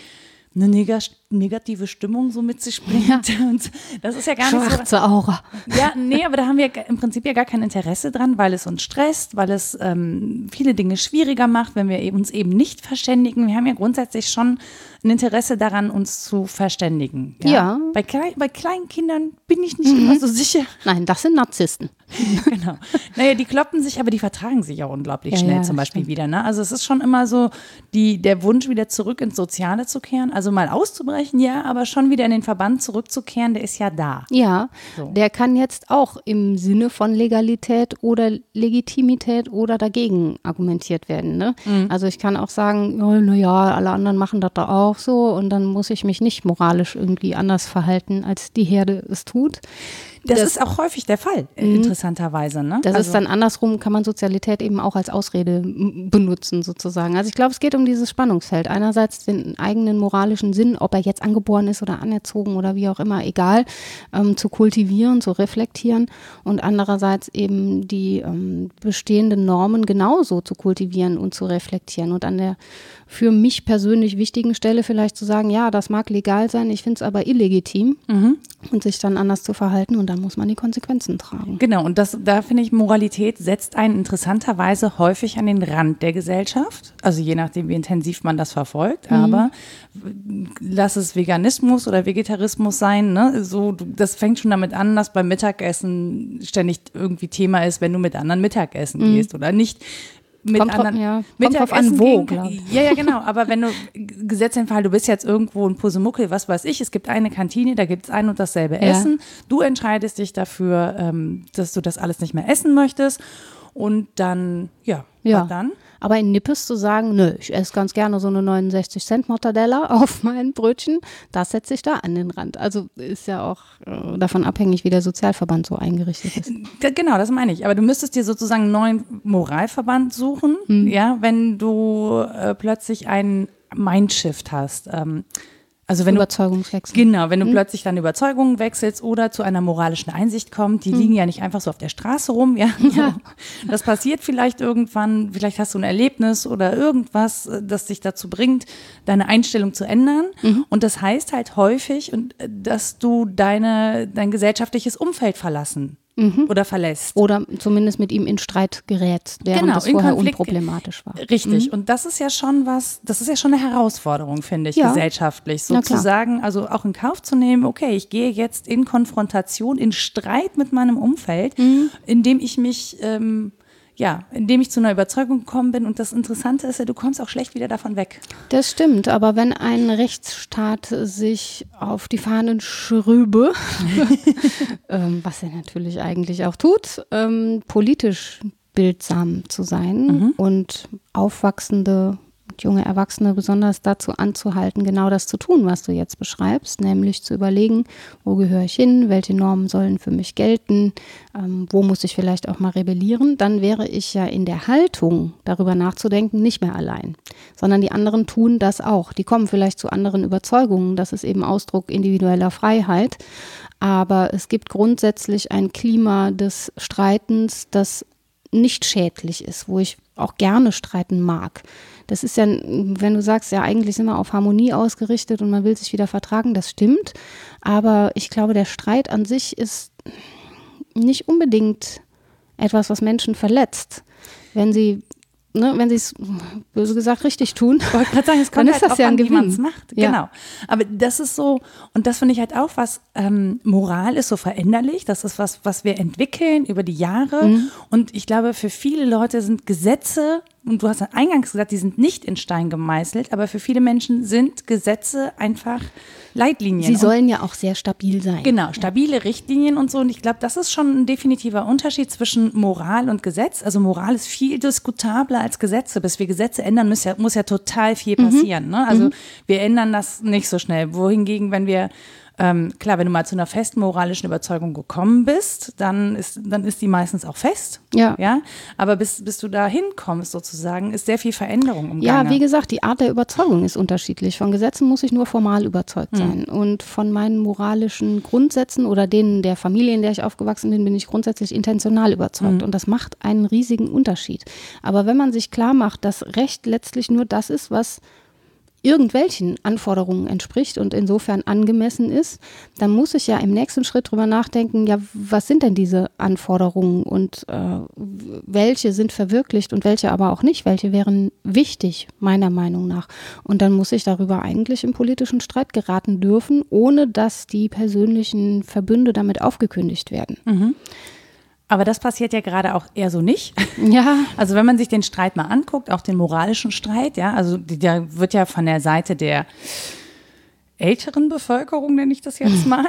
S1: eine Neger negative Stimmung so mit sich bringt. Ja. Und das ist ja gar nicht
S2: Schwarze so. Aura.
S1: Ja, nee, aber da haben wir im Prinzip ja gar kein Interesse dran, weil es uns stresst, weil es ähm, viele Dinge schwieriger macht, wenn wir uns eben nicht verständigen. Wir haben ja grundsätzlich schon ein Interesse daran, uns zu verständigen. Ja. ja. Bei, Klein, bei kleinen Kindern bin ich nicht mhm. immer so sicher.
S2: Nein, das sind Narzissten.
S1: genau. Naja, die kloppen sich, aber die vertragen sich auch unglaublich ja, schnell zum Beispiel stimmt. wieder. Ne? Also es ist schon immer so die, der Wunsch, wieder zurück ins Soziale zu kehren. Also mal auszubrechen, ja, aber schon wieder in den Verband zurückzukehren, der ist ja da.
S2: Ja, so. der kann jetzt auch im Sinne von Legalität oder Legitimität oder dagegen argumentiert werden. Ne? Mhm. Also ich kann auch sagen, oh, naja, alle anderen machen das da auch so und dann muss ich mich nicht moralisch irgendwie anders verhalten, als die Herde es tut.
S1: Das, das, ist auch häufig der Fall, mhm. interessanterweise. Ne?
S2: Das also. ist dann andersrum, kann man Sozialität eben auch als Ausrede benutzen, sozusagen. Also ich glaube, es geht um dieses Spannungsfeld. Einerseits den eigenen moralischen Sinn, ob er jetzt angeboren ist oder anerzogen oder wie auch immer, egal, ähm, zu kultivieren, zu reflektieren und andererseits eben die ähm, bestehenden Normen genauso zu kultivieren und zu reflektieren und an der für mich persönlich wichtigen Stelle vielleicht zu sagen, ja, das mag legal sein, ich finde es aber illegitim mhm. und sich dann anders zu verhalten und dann muss man die Konsequenzen tragen.
S1: Genau, und das, da finde ich, Moralität setzt einen interessanterweise häufig an den Rand der Gesellschaft, also je nachdem, wie intensiv man das verfolgt, mhm. aber lass es Veganismus oder Vegetarismus sein, ne? so, das fängt schon damit an, dass beim Mittagessen ständig irgendwie Thema ist, wenn du mit anderen Mittagessen mhm. gehst oder nicht mit
S2: kommt
S1: anderen.
S2: Drauf, ja. Kommt drauf an, wo.
S1: Ja, ja, genau. Aber wenn du Gesetzentfall, du bist jetzt irgendwo in Pusemuckel, was weiß ich, es gibt eine Kantine, da gibt es ein und dasselbe ja. Essen. Du entscheidest dich dafür, ähm, dass du das alles nicht mehr essen möchtest. Und dann, ja,
S2: ja.
S1: dann?
S2: Aber in Nippes zu sagen, nö, ich esse ganz gerne so eine 69 Cent Mortadella auf mein Brötchen, das setze ich da an den Rand. Also ist ja auch äh, davon abhängig, wie der Sozialverband so eingerichtet ist.
S1: Genau, das meine ich. Aber du müsstest dir sozusagen einen neuen Moralverband suchen, hm. ja, wenn du äh, plötzlich einen Mindshift hast. Ähm, also wenn
S2: Überzeugungswechsel.
S1: Du, genau, wenn du mhm. plötzlich deine Überzeugungen wechselst oder zu einer moralischen Einsicht kommst, die mhm. liegen ja nicht einfach so auf der Straße rum, ja. ja. Das passiert vielleicht irgendwann, vielleicht hast du ein Erlebnis oder irgendwas, das dich dazu bringt, deine Einstellung zu ändern. Mhm. Und das heißt halt häufig, dass du deine, dein gesellschaftliches Umfeld verlassen mhm. oder verlässt.
S2: Oder zumindest mit ihm in Streit gerät, während genau, das vorher Konflikt, unproblematisch war.
S1: Richtig. Mhm. Und das ist ja schon was, das ist ja schon eine Herausforderung, finde ich, ja. gesellschaftlich. Sozusagen, also auch in Kauf zu nehmen, okay, ich gehe jetzt in Konfrontation, in Streit mit meinem Umfeld, mhm. indem ich mich ähm, ja, indem ich zu einer Überzeugung gekommen bin. Und das Interessante ist ja, du kommst auch schlecht wieder davon weg.
S2: Das stimmt, aber wenn ein Rechtsstaat sich auf die Fahnen schrübe, ähm, was er natürlich eigentlich auch tut, ähm, politisch bildsam zu sein mhm. und aufwachsende junge Erwachsene besonders dazu anzuhalten, genau das zu tun, was du jetzt beschreibst, nämlich zu überlegen, wo gehöre ich hin, welche Normen sollen für mich gelten, ähm, wo muss ich vielleicht auch mal rebellieren, dann wäre ich ja in der Haltung, darüber nachzudenken, nicht mehr allein, sondern die anderen tun das auch. Die kommen vielleicht zu anderen Überzeugungen, das ist eben Ausdruck individueller Freiheit, aber es gibt grundsätzlich ein Klima des Streitens, das nicht schädlich ist, wo ich auch gerne streiten mag. Das ist ja, wenn du sagst, ja, eigentlich sind wir auf Harmonie ausgerichtet und man will sich wieder vertragen, das stimmt. Aber ich glaube, der Streit an sich ist nicht unbedingt etwas, was Menschen verletzt. Wenn sie ne, wenn sie es böse gesagt richtig tun,
S1: ich sagen, es kommt dann halt ist das ja ein an, Gewinn. wie man es macht. Ja. Genau. Aber das ist so, und das finde ich halt auch was, ähm, Moral ist so veränderlich, das ist was, was wir entwickeln über die Jahre. Mhm. Und ich glaube, für viele Leute sind Gesetze und du hast ja eingangs gesagt, die sind nicht in Stein gemeißelt, aber für viele Menschen sind Gesetze einfach Leitlinien.
S2: Sie sollen ja auch sehr stabil sein.
S1: Genau, stabile Richtlinien und so. Und ich glaube, das ist schon ein definitiver Unterschied zwischen Moral und Gesetz. Also Moral ist viel diskutabler als Gesetze. Bis wir Gesetze ändern, muss ja, muss ja total viel mhm. passieren. Mhm. Ne? Also mhm. wir ändern das nicht so schnell. Wohingegen, wenn wir ähm, klar, wenn du mal zu einer festen moralischen Überzeugung gekommen bist, dann ist, dann ist die meistens auch fest. Ja. ja? Aber bis, bis du da hinkommst sozusagen, ist sehr viel Veränderung im
S2: Ja, wie gesagt, die Art der Überzeugung ist unterschiedlich. Von Gesetzen muss ich nur formal überzeugt hm. sein. Mhm. Und von meinen moralischen Grundsätzen oder denen der Familie, in der ich aufgewachsen bin, bin ich grundsätzlich intentional überzeugt. Mhm. Und das macht einen riesigen Unterschied. Aber wenn man sich klar macht, dass Recht letztlich nur das ist, was irgendwelchen Anforderungen entspricht und insofern angemessen ist, dann muss ich ja im nächsten Schritt drüber nachdenken, ja, was sind denn diese Anforderungen und äh, welche sind verwirklicht und welche aber auch nicht, welche wären wichtig, meiner Meinung nach. Und dann muss ich darüber eigentlich im politischen Streit geraten dürfen, ohne dass die persönlichen Verbünde damit aufgekündigt werden.
S1: Mhm. Aber das passiert ja gerade auch eher so nicht.
S2: Ja.
S1: Also wenn man sich den Streit mal anguckt, auch den moralischen Streit, ja, also der wird ja von der Seite der älteren Bevölkerung, nenne ich das jetzt mal,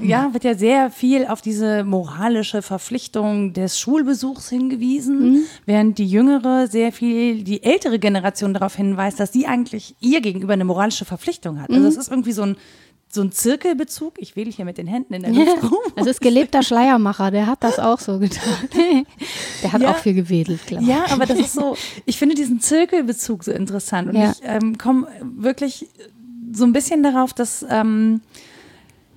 S1: ja, wird ja sehr viel auf diese moralische Verpflichtung des Schulbesuchs hingewiesen, mhm. während die jüngere sehr viel, die ältere Generation darauf hinweist, dass sie eigentlich ihr gegenüber eine moralische Verpflichtung hat. Also mhm. es ist irgendwie so ein so ein Zirkelbezug. Ich wedel hier mit den Händen in der Luft rum.
S2: Es ist gelebter Schleiermacher, der hat das auch so getan. Der hat ja, auch viel gewedelt,
S1: glaube ich. Ja, aber das ist so, ich finde diesen Zirkelbezug so interessant. Und ja. ich ähm, komme wirklich so ein bisschen darauf, dass, ähm,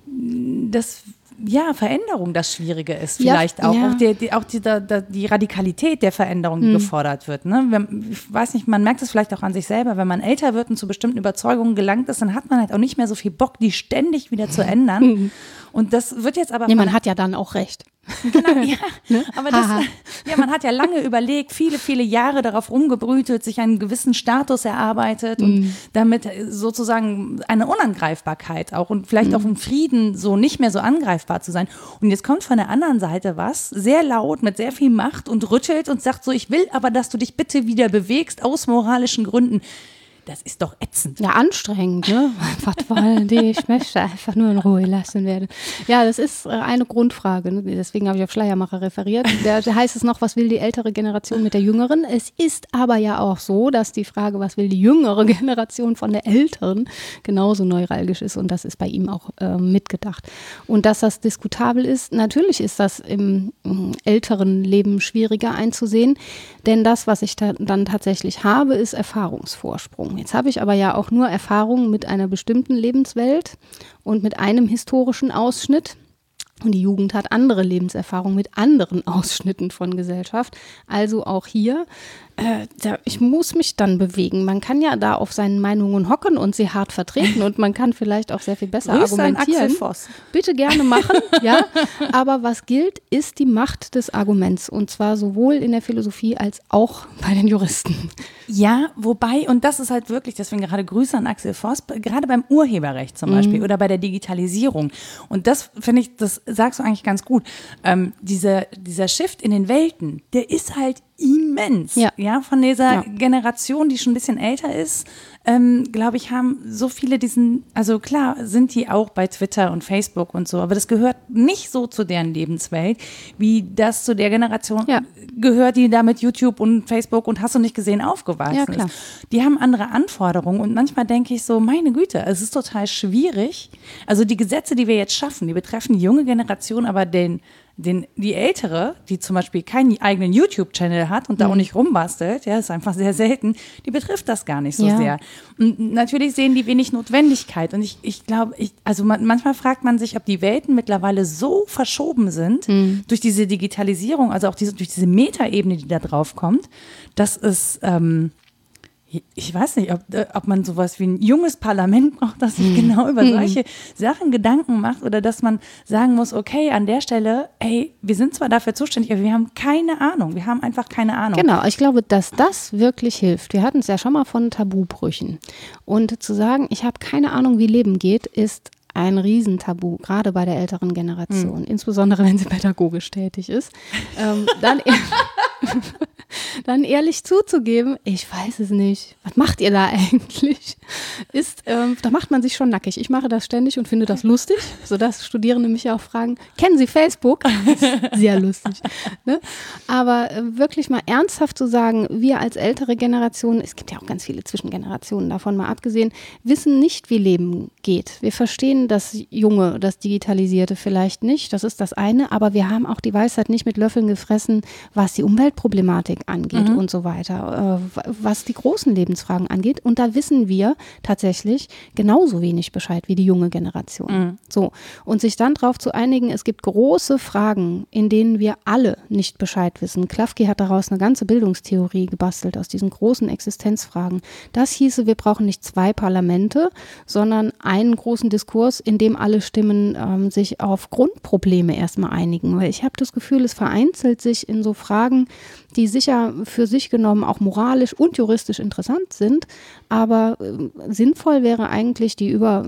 S1: dass ja, Veränderung das Schwierige ist, vielleicht ja, auch. Ja. Auch, die, die, auch die, die, die, Radikalität der Veränderung, die hm. gefordert wird. Ne? Ich weiß nicht, man merkt es vielleicht auch an sich selber, wenn man älter wird und zu bestimmten Überzeugungen gelangt ist, dann hat man halt auch nicht mehr so viel Bock, die ständig wieder zu ändern. Und das wird jetzt aber.
S2: Nee, man hat ja dann auch recht.
S1: Genau, ja. ne? Aber das, ja, man hat ja lange überlegt, viele, viele Jahre darauf rumgebrütet, sich einen gewissen Status erarbeitet mm. und damit sozusagen eine Unangreifbarkeit auch und vielleicht mm. auch im Frieden so nicht mehr so angreifbar zu sein. Und jetzt kommt von der anderen Seite was, sehr laut, mit sehr viel Macht und rüttelt und sagt so, ich will aber, dass du dich bitte wieder bewegst aus moralischen Gründen das ist doch ätzend.
S2: Ja, anstrengend, ne? Was wollen die? Ich möchte einfach nur in Ruhe lassen werden. Ja, das ist äh, eine Grundfrage. Ne? Deswegen habe ich auf Schleiermacher referiert. Da, heißt es noch, was will die ältere Generation mit der jüngeren? Es ist aber ja auch so, dass die Frage, was will die jüngere Generation von der älteren, genauso neuralgisch ist. Und das ist bei ihm auch äh, mitgedacht. Und dass das diskutabel ist, natürlich ist das im äh, älteren Leben schwieriger einzusehen. Denn das, was ich da dann tatsächlich habe, ist Erfahrungsvorsprung. Jetzt habe ich aber ja auch nur Erfahrungen mit einer bestimmten Lebenswelt und mit einem historischen Ausschnitt. Und die Jugend hat andere Lebenserfahrungen mit anderen Ausschnitten von Gesellschaft. Also auch hier äh, da, ich muss mich dann bewegen. Man kann ja da auf seinen Meinungen hocken und sie hart vertreten und man kann vielleicht auch sehr viel besser Grüß argumentieren. Voss. Bitte gerne machen, ja. Aber was gilt, ist die Macht des Arguments und zwar sowohl in der Philosophie als auch bei den Juristen.
S1: Ja, wobei, und das ist halt wirklich, deswegen gerade Grüße an Axel Voss, gerade beim Urheberrecht zum Beispiel mhm. oder bei der Digitalisierung. Und das finde ich, das sagst du eigentlich ganz gut. Ähm, dieser, dieser Shift in den Welten, der ist halt immens. Ja, ja von dieser ja. Generation, die schon ein bisschen älter ist, ähm, glaube ich, haben so viele diesen, also klar sind die auch bei Twitter und Facebook und so, aber das gehört nicht so zu deren Lebenswelt, wie das zu der Generation ja. gehört, die da mit YouTube und Facebook und hast du nicht gesehen aufgewachsen ja, klar. ist. Die haben andere Anforderungen und manchmal denke ich so, meine Güte, es ist total schwierig. Also die Gesetze, die wir jetzt schaffen, die betreffen die junge Generation, aber den den, die Ältere, die zum Beispiel keinen eigenen YouTube-Channel hat und da auch mhm. nicht rumbastelt, ja, ist einfach sehr selten, die betrifft das gar nicht so ja. sehr. Und natürlich sehen die wenig Notwendigkeit. Und ich, ich glaube, ich, also man, manchmal fragt man sich, ob die Welten mittlerweile so verschoben sind mhm. durch diese Digitalisierung, also auch diese, durch diese Metaebene, die da drauf kommt, dass es ähm, ich weiß nicht, ob, äh, ob man sowas wie ein junges Parlament braucht, das sich hm. genau über hm. solche Sachen Gedanken macht oder dass man sagen muss, okay, an der Stelle, hey, wir sind zwar dafür zuständig, aber wir haben keine Ahnung. Wir haben einfach keine Ahnung.
S2: Genau, ich glaube, dass das wirklich hilft. Wir hatten es ja schon mal von Tabubrüchen. Und zu sagen, ich habe keine Ahnung, wie Leben geht, ist ein Riesentabu, gerade bei der älteren Generation, mhm. insbesondere wenn sie pädagogisch tätig ist. Ähm, dann dann ehrlich zuzugeben, ich weiß es nicht. Was macht ihr da eigentlich? Ist, ähm, da macht man sich schon nackig. Ich mache das ständig und finde das lustig, sodass Studierende mich auch fragen, kennen Sie Facebook? Sehr lustig. Ne? Aber äh, wirklich mal ernsthaft zu sagen, wir als ältere Generation, es gibt ja auch ganz viele Zwischengenerationen davon mal abgesehen, wissen nicht, wie Leben geht. Wir verstehen das Junge, das Digitalisierte vielleicht nicht, das ist das eine, aber wir haben auch die Weisheit nicht mit Löffeln gefressen, was die Umweltproblematik angeht mhm. und so weiter, äh, was die großen Lebensfragen angeht. Und da wissen wir tatsächlich genauso wenig Bescheid wie die junge Generation. Mhm. So. Und sich dann darauf zu einigen, es gibt große Fragen, in denen wir alle nicht Bescheid wissen. Klafki hat daraus eine ganze Bildungstheorie gebastelt aus diesen großen Existenzfragen. Das hieße, wir brauchen nicht zwei Parlamente, sondern einen großen Diskurs, in dem alle Stimmen ähm, sich auf Grundprobleme erstmal einigen. Weil ich habe das Gefühl, es vereinzelt sich in so Fragen, die sicher für sich genommen auch moralisch und juristisch interessant sind, aber äh, sinnvoll wäre eigentlich die über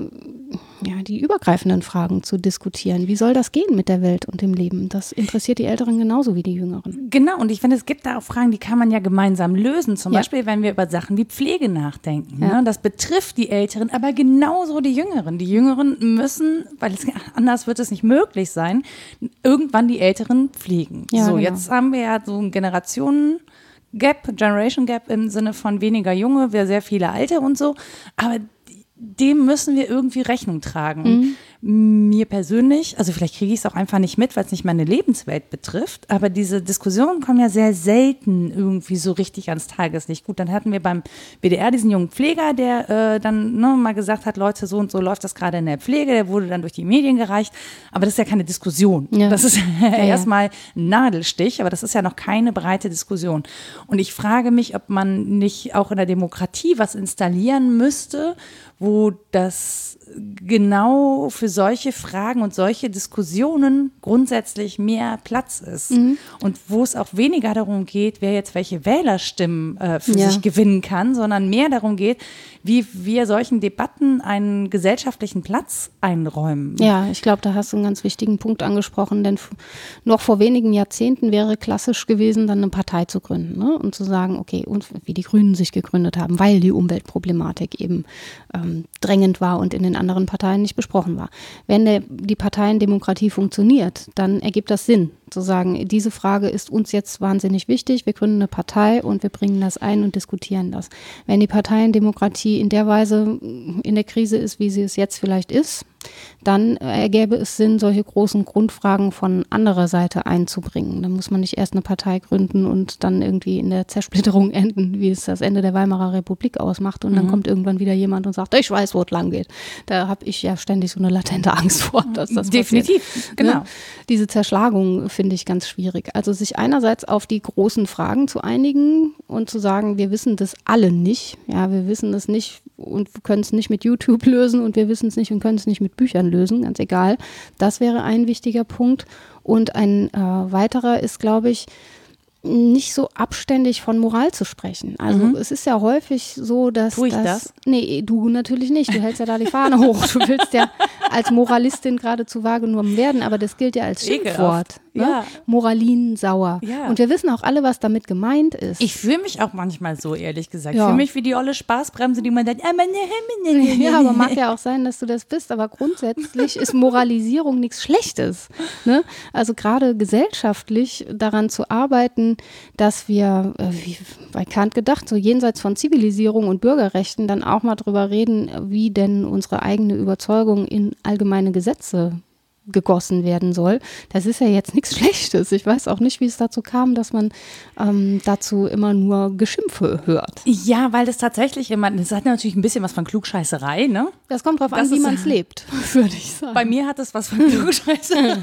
S2: ja, die übergreifenden Fragen zu diskutieren. Wie soll das gehen mit der Welt und dem Leben? Das interessiert die Älteren genauso wie die Jüngeren.
S1: Genau, und ich finde, es gibt da auch Fragen, die kann man ja gemeinsam lösen. Zum ja. Beispiel, wenn wir über Sachen wie Pflege nachdenken. Ja. Ne? Das betrifft die Älteren, aber genauso die Jüngeren. Die Jüngeren müssen, weil es, anders wird es nicht möglich sein, irgendwann die Älteren pflegen. Ja, so, genau. jetzt haben wir ja so ein Generationen. Gap, Generation Gap im Sinne von weniger Junge, wir sehr viele Alte und so. Aber dem müssen wir irgendwie Rechnung tragen. Mhm mir persönlich, also vielleicht kriege ich es auch einfach nicht mit, weil es nicht meine Lebenswelt betrifft, aber diese Diskussionen kommen ja sehr selten irgendwie so richtig ans Tageslicht. Gut, dann hatten wir beim BDR diesen jungen Pfleger, der äh, dann ne, mal gesagt hat, Leute, so und so läuft das gerade in der Pflege, der wurde dann durch die Medien gereicht, aber das ist ja keine Diskussion. Ja. Das ist ja, erstmal ein Nadelstich, aber das ist ja noch keine breite Diskussion. Und ich frage mich, ob man nicht auch in der Demokratie was installieren müsste, wo das genau für solche Fragen und solche Diskussionen grundsätzlich mehr Platz ist. Mhm. Und wo es auch weniger darum geht, wer jetzt welche Wählerstimmen äh, für ja. sich gewinnen kann, sondern mehr darum geht, wie wir solchen Debatten einen gesellschaftlichen Platz einräumen.
S2: Ja, ich glaube, da hast du einen ganz wichtigen Punkt angesprochen, denn noch vor wenigen Jahrzehnten wäre klassisch gewesen, dann eine Partei zu gründen ne? und zu sagen, okay, und wie die Grünen sich gegründet haben, weil die Umweltproblematik eben ähm, drängend war und in den anderen Parteien nicht besprochen war. Wenn der, die Parteiendemokratie funktioniert, dann ergibt das Sinn, zu sagen, diese Frage ist uns jetzt wahnsinnig wichtig, wir gründen eine Partei und wir bringen das ein und diskutieren das. Wenn die Parteiendemokratie in der Weise in der Krise ist, wie sie es jetzt vielleicht ist, dann ergäbe es Sinn, solche großen Grundfragen von anderer Seite einzubringen. Da muss man nicht erst eine Partei gründen und dann irgendwie in der Zersplitterung enden, wie es das Ende der Weimarer Republik ausmacht. Und mhm. dann kommt irgendwann wieder jemand und sagt, ich weiß, wo es lang geht. Da habe ich ja ständig so eine latente Angst vor, dass das
S1: Definitiv,
S2: passiert. genau. Ne? Diese Zerschlagung finde ich ganz schwierig. Also sich einerseits auf die großen Fragen zu einigen und zu sagen, wir wissen das alle nicht. Ja, wir wissen das nicht und können es nicht mit YouTube lösen und wir wissen es nicht und können es nicht mit Büchern lösen, ganz egal. Das wäre ein wichtiger Punkt. Und ein äh, weiterer ist, glaube ich, nicht so abständig von Moral zu sprechen. Also mhm. es ist ja häufig so, dass.
S1: Tue ich
S2: das,
S1: das?
S2: Nee, du natürlich nicht. Du hältst ja da die Fahne hoch. Du willst ja als Moralistin geradezu wahrgenommen werden, aber das gilt ja als Schimpfwort. Ne? Ja. Moralin sauer. Ja. Und wir wissen auch alle, was damit gemeint ist.
S1: Ich fühle mich auch manchmal so, ehrlich gesagt. Ja. Ich fühle mich wie die olle Spaßbremse, die man sagt, ah,
S2: ja, aber mag ja auch sein, dass du das bist. Aber grundsätzlich ist Moralisierung nichts Schlechtes. Ne? Also gerade gesellschaftlich daran zu arbeiten, dass wir, äh, wie bei Kant gedacht, so jenseits von Zivilisierung und Bürgerrechten dann auch mal drüber reden, wie denn unsere eigene Überzeugung in allgemeine Gesetze gegossen werden soll. Das ist ja jetzt nichts Schlechtes. Ich weiß auch nicht, wie es dazu kam, dass man ähm, dazu immer nur Geschimpfe hört.
S1: Ja, weil das tatsächlich immer, das hat natürlich ein bisschen was von Klugscheißerei, ne?
S2: Das kommt drauf das an, wie man es lebt,
S1: würde ich sagen. Bei mir hat es was von Klugscheißerei.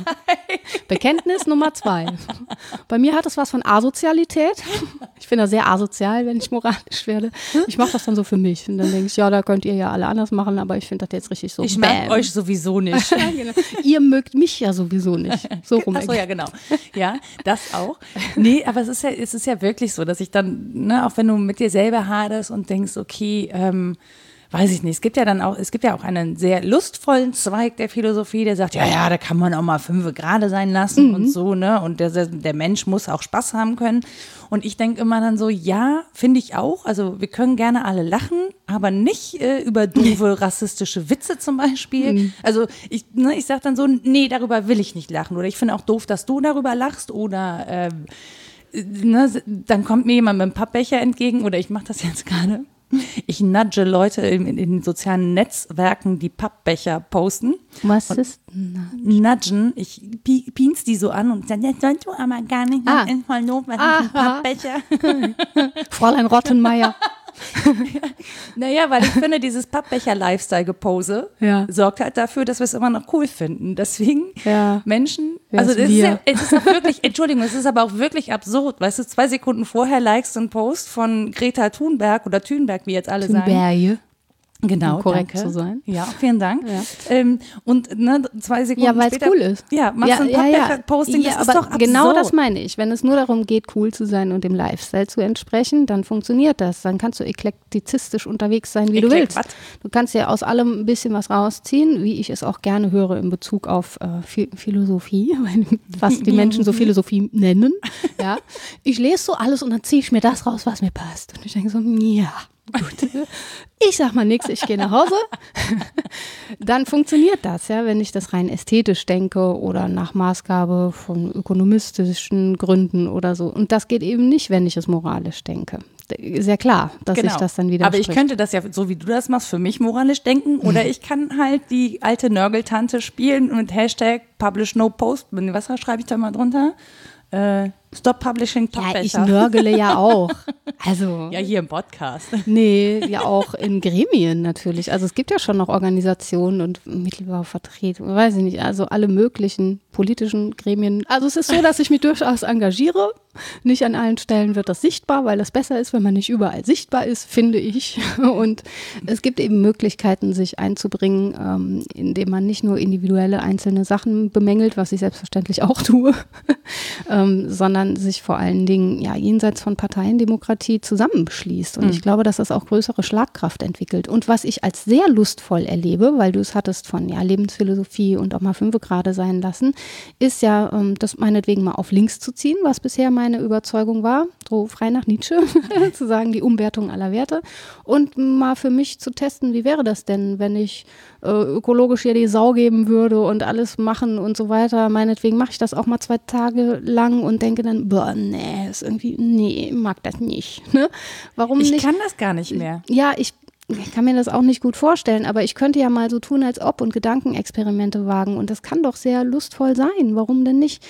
S2: Bekenntnis Nummer zwei. Bei mir hat es was von Asozialität. Ich bin da sehr asozial, wenn ich moralisch werde. Ich mache das dann so für mich. Und dann denke ich, ja, da könnt ihr ja alle anders machen, aber ich finde das jetzt richtig so.
S1: Ich mag euch sowieso nicht.
S2: genau. Ihr mögt mich ja sowieso nicht. So rum.
S1: Achso, ja, genau. Ja, das auch. Nee, aber es ist ja, es ist ja wirklich so, dass ich dann, ne, auch wenn du mit dir selber haderst und denkst, okay, ähm, weiß ich nicht, es gibt ja dann auch, es gibt ja auch einen sehr lustvollen Zweig der Philosophie, der sagt, ja, ja, da kann man auch mal fünf gerade sein lassen mhm. und so, ne? Und der, der Mensch muss auch Spaß haben können. Und ich denke immer dann so, ja, finde ich auch. Also wir können gerne alle lachen, aber nicht äh, über doofe rassistische Witze zum Beispiel. Mhm. Also ich, ne, ich sage dann so, nee, darüber will ich nicht lachen. Oder ich finde auch doof, dass du darüber lachst. Oder äh, ne, dann kommt mir jemand mit einem Pappbecher entgegen oder ich mache das jetzt gerade Ich nudge Leute in, in den sozialen Netzwerken, die Pappbecher posten.
S2: Was ist
S1: Nudgen, ich pi- pins die so an und sage, das sollst du aber gar nicht
S2: Ah.
S1: machen, voll doof, was ist ein
S2: Aha.
S1: Pappbecher?
S2: Fräulein Rottenmeier?
S1: Naja, weil ich finde, dieses Pappbecher-Lifestyle-Gepose
S2: Ja.
S1: sorgt halt dafür, dass wir es immer noch cool finden. Deswegen
S2: Ja.
S1: Menschen,
S2: Wer
S1: also es ist, ja, es ist auch wirklich, Entschuldigung, es ist aber auch wirklich absurd. Weißt du, zwei Sekunden vorher likest du einen Post von Greta Thunberg oder Thunberg, wie jetzt alle sagen. Genau,
S2: um korrekt
S1: danke.
S2: zu sein.
S1: Ja, vielen Dank.
S2: Ja.
S1: Ähm, und ne, zwei Sekunden
S2: Ja, weil es cool ist.
S1: Ja, machst du ein Pappbecher-Posting,
S2: ja,
S1: das ist
S2: aber
S1: doch absurd.
S2: Genau das meine ich. Wenn es nur darum geht, cool zu sein und dem Lifestyle zu entsprechen, dann funktioniert das. Dann kannst du eklektizistisch unterwegs sein, wie du
S1: Eklek-
S2: willst.
S1: was?
S2: Du kannst ja aus allem ein bisschen was rausziehen, wie ich es auch gerne höre in Bezug auf äh, Phi- Philosophie, was die Menschen so Philosophie nennen. Ja. Ich lese so alles und dann ziehe ich mir das raus, was mir passt. Und ich denke so, ja, gut. Ich sag mal nichts, ich gehe nach Hause. Dann funktioniert das, ja, wenn ich das rein ästhetisch denke oder nach Maßgabe von ökonomistischen Gründen oder so. Und das geht eben nicht, wenn ich es moralisch denke. Ja klar, dass sich das dann wieder
S1: Genau. Aber ich könnte das ja, so wie du das machst, für mich moralisch denken. Oder ich kann halt die alte Nörgeltante spielen und Hashtag Publish No Post. Was schreibe ich da mal drunter? Äh, Stop Publishing
S2: Ja, ich
S1: Pappbecher.
S2: nörgele ja auch. Also.
S1: Ja, hier im Podcast.
S2: Nee, ja auch in Gremien natürlich. Also es gibt ja schon noch Organisationen und Mittelbauvertretungen, weiß ich nicht, also alle möglichen politischen Gremien. Also es ist so, dass ich mich durchaus engagiere. Nicht an allen Stellen wird das sichtbar, weil das besser ist, wenn man nicht überall sichtbar ist, finde ich. Und es gibt eben Möglichkeiten, sich einzubringen, ähm, indem man nicht nur individuelle einzelne Sachen bemängelt, was ich selbstverständlich auch tue, ähm, sondern sich vor allen Dingen ja jenseits von Parteiendemokratie zusammenschließt. Und ich glaube, dass das auch größere Schlagkraft entwickelt. Und was ich als sehr lustvoll erlebe, weil du es hattest von ja Lebensphilosophie und auch mal fünfe gerade sein lassen, ist ja ähm, das meinetwegen mal auf links zu ziehen, was bisher meine Überzeugung war, so frei nach Nietzsche, zu sagen, die Umwertung aller Werte und mal für mich zu testen, wie wäre das denn, wenn ich ökologisch hier die Sau geben würde und alles machen und so weiter. Meinetwegen mache ich das auch mal zwei Tage lang und denke dann, boah, nee, ist irgendwie, nee, mag das nicht. Ne? Warum
S1: Ich
S2: nicht?
S1: kann das gar nicht mehr.
S2: Ja, ich, ich kann mir das auch nicht gut vorstellen, aber ich könnte ja mal so tun, als ob und Gedankenexperimente wagen. Und das kann doch sehr lustvoll sein. Warum denn nicht?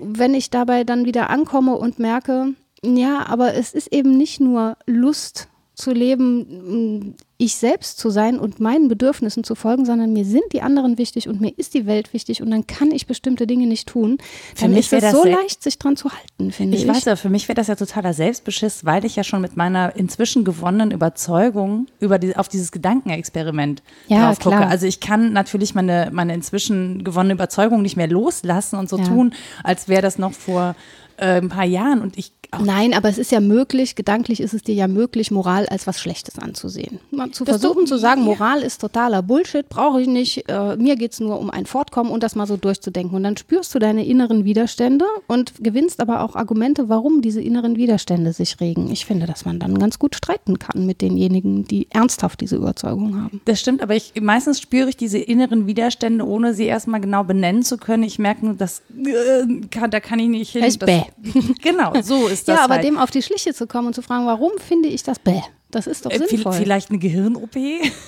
S2: Wenn ich dabei dann wieder ankomme und merke, ja, aber es ist eben nicht nur Lust zu leben, ich selbst zu sein und meinen Bedürfnissen zu folgen, sondern mir sind die anderen wichtig und mir ist die Welt wichtig und dann kann ich bestimmte Dinge nicht tun.
S1: Für
S2: Dann
S1: mich
S2: ist es so leicht, sich dran zu halten, finde ich.
S1: Ich weiß ja, für mich wäre das ja totaler Selbstbeschiss, weil ich ja schon mit meiner inzwischen gewonnenen Überzeugung über die, auf dieses Gedankenexperiment
S2: Ja,
S1: drauf gucke.
S2: klar.
S1: Also ich kann natürlich meine, meine inzwischen gewonnene Überzeugung nicht mehr loslassen und so
S2: Ja.
S1: tun, als wäre das noch vor äh, ein paar Jahren. Und ich auch
S2: Nein, aber es ist ja möglich, gedanklich ist es dir ja möglich, Moral als was Schlechtes anzusehen. Mal zu
S1: Das
S2: versuchen
S1: du-
S2: zu sagen,
S1: ja.
S2: Moral ist totaler Bullshit, brauche ich nicht, äh, mir geht's nur um ein Fortkommen und das mal so durchzudenken. Und dann spürst du deine inneren Widerstände und gewinnst aber auch Argumente, warum diese inneren Widerstände sich regen. Ich finde, dass man dann ganz gut streiten kann mit denjenigen, die ernsthaft diese Überzeugung haben.
S1: Das stimmt, aber ich, meistens spüre ich diese inneren Widerstände, ohne sie erstmal genau benennen zu können. Ich merke nur, das, äh, kann, da kann ich nicht hin.
S2: Das
S1: Das- Genau, so ist das
S2: ja, aber
S1: halt.
S2: dem auf die Schliche zu kommen und zu fragen, warum finde ich das bäh? Das ist doch
S1: Äh,
S2: sinnvoll.
S1: Vielleicht eine Gehirn-OP?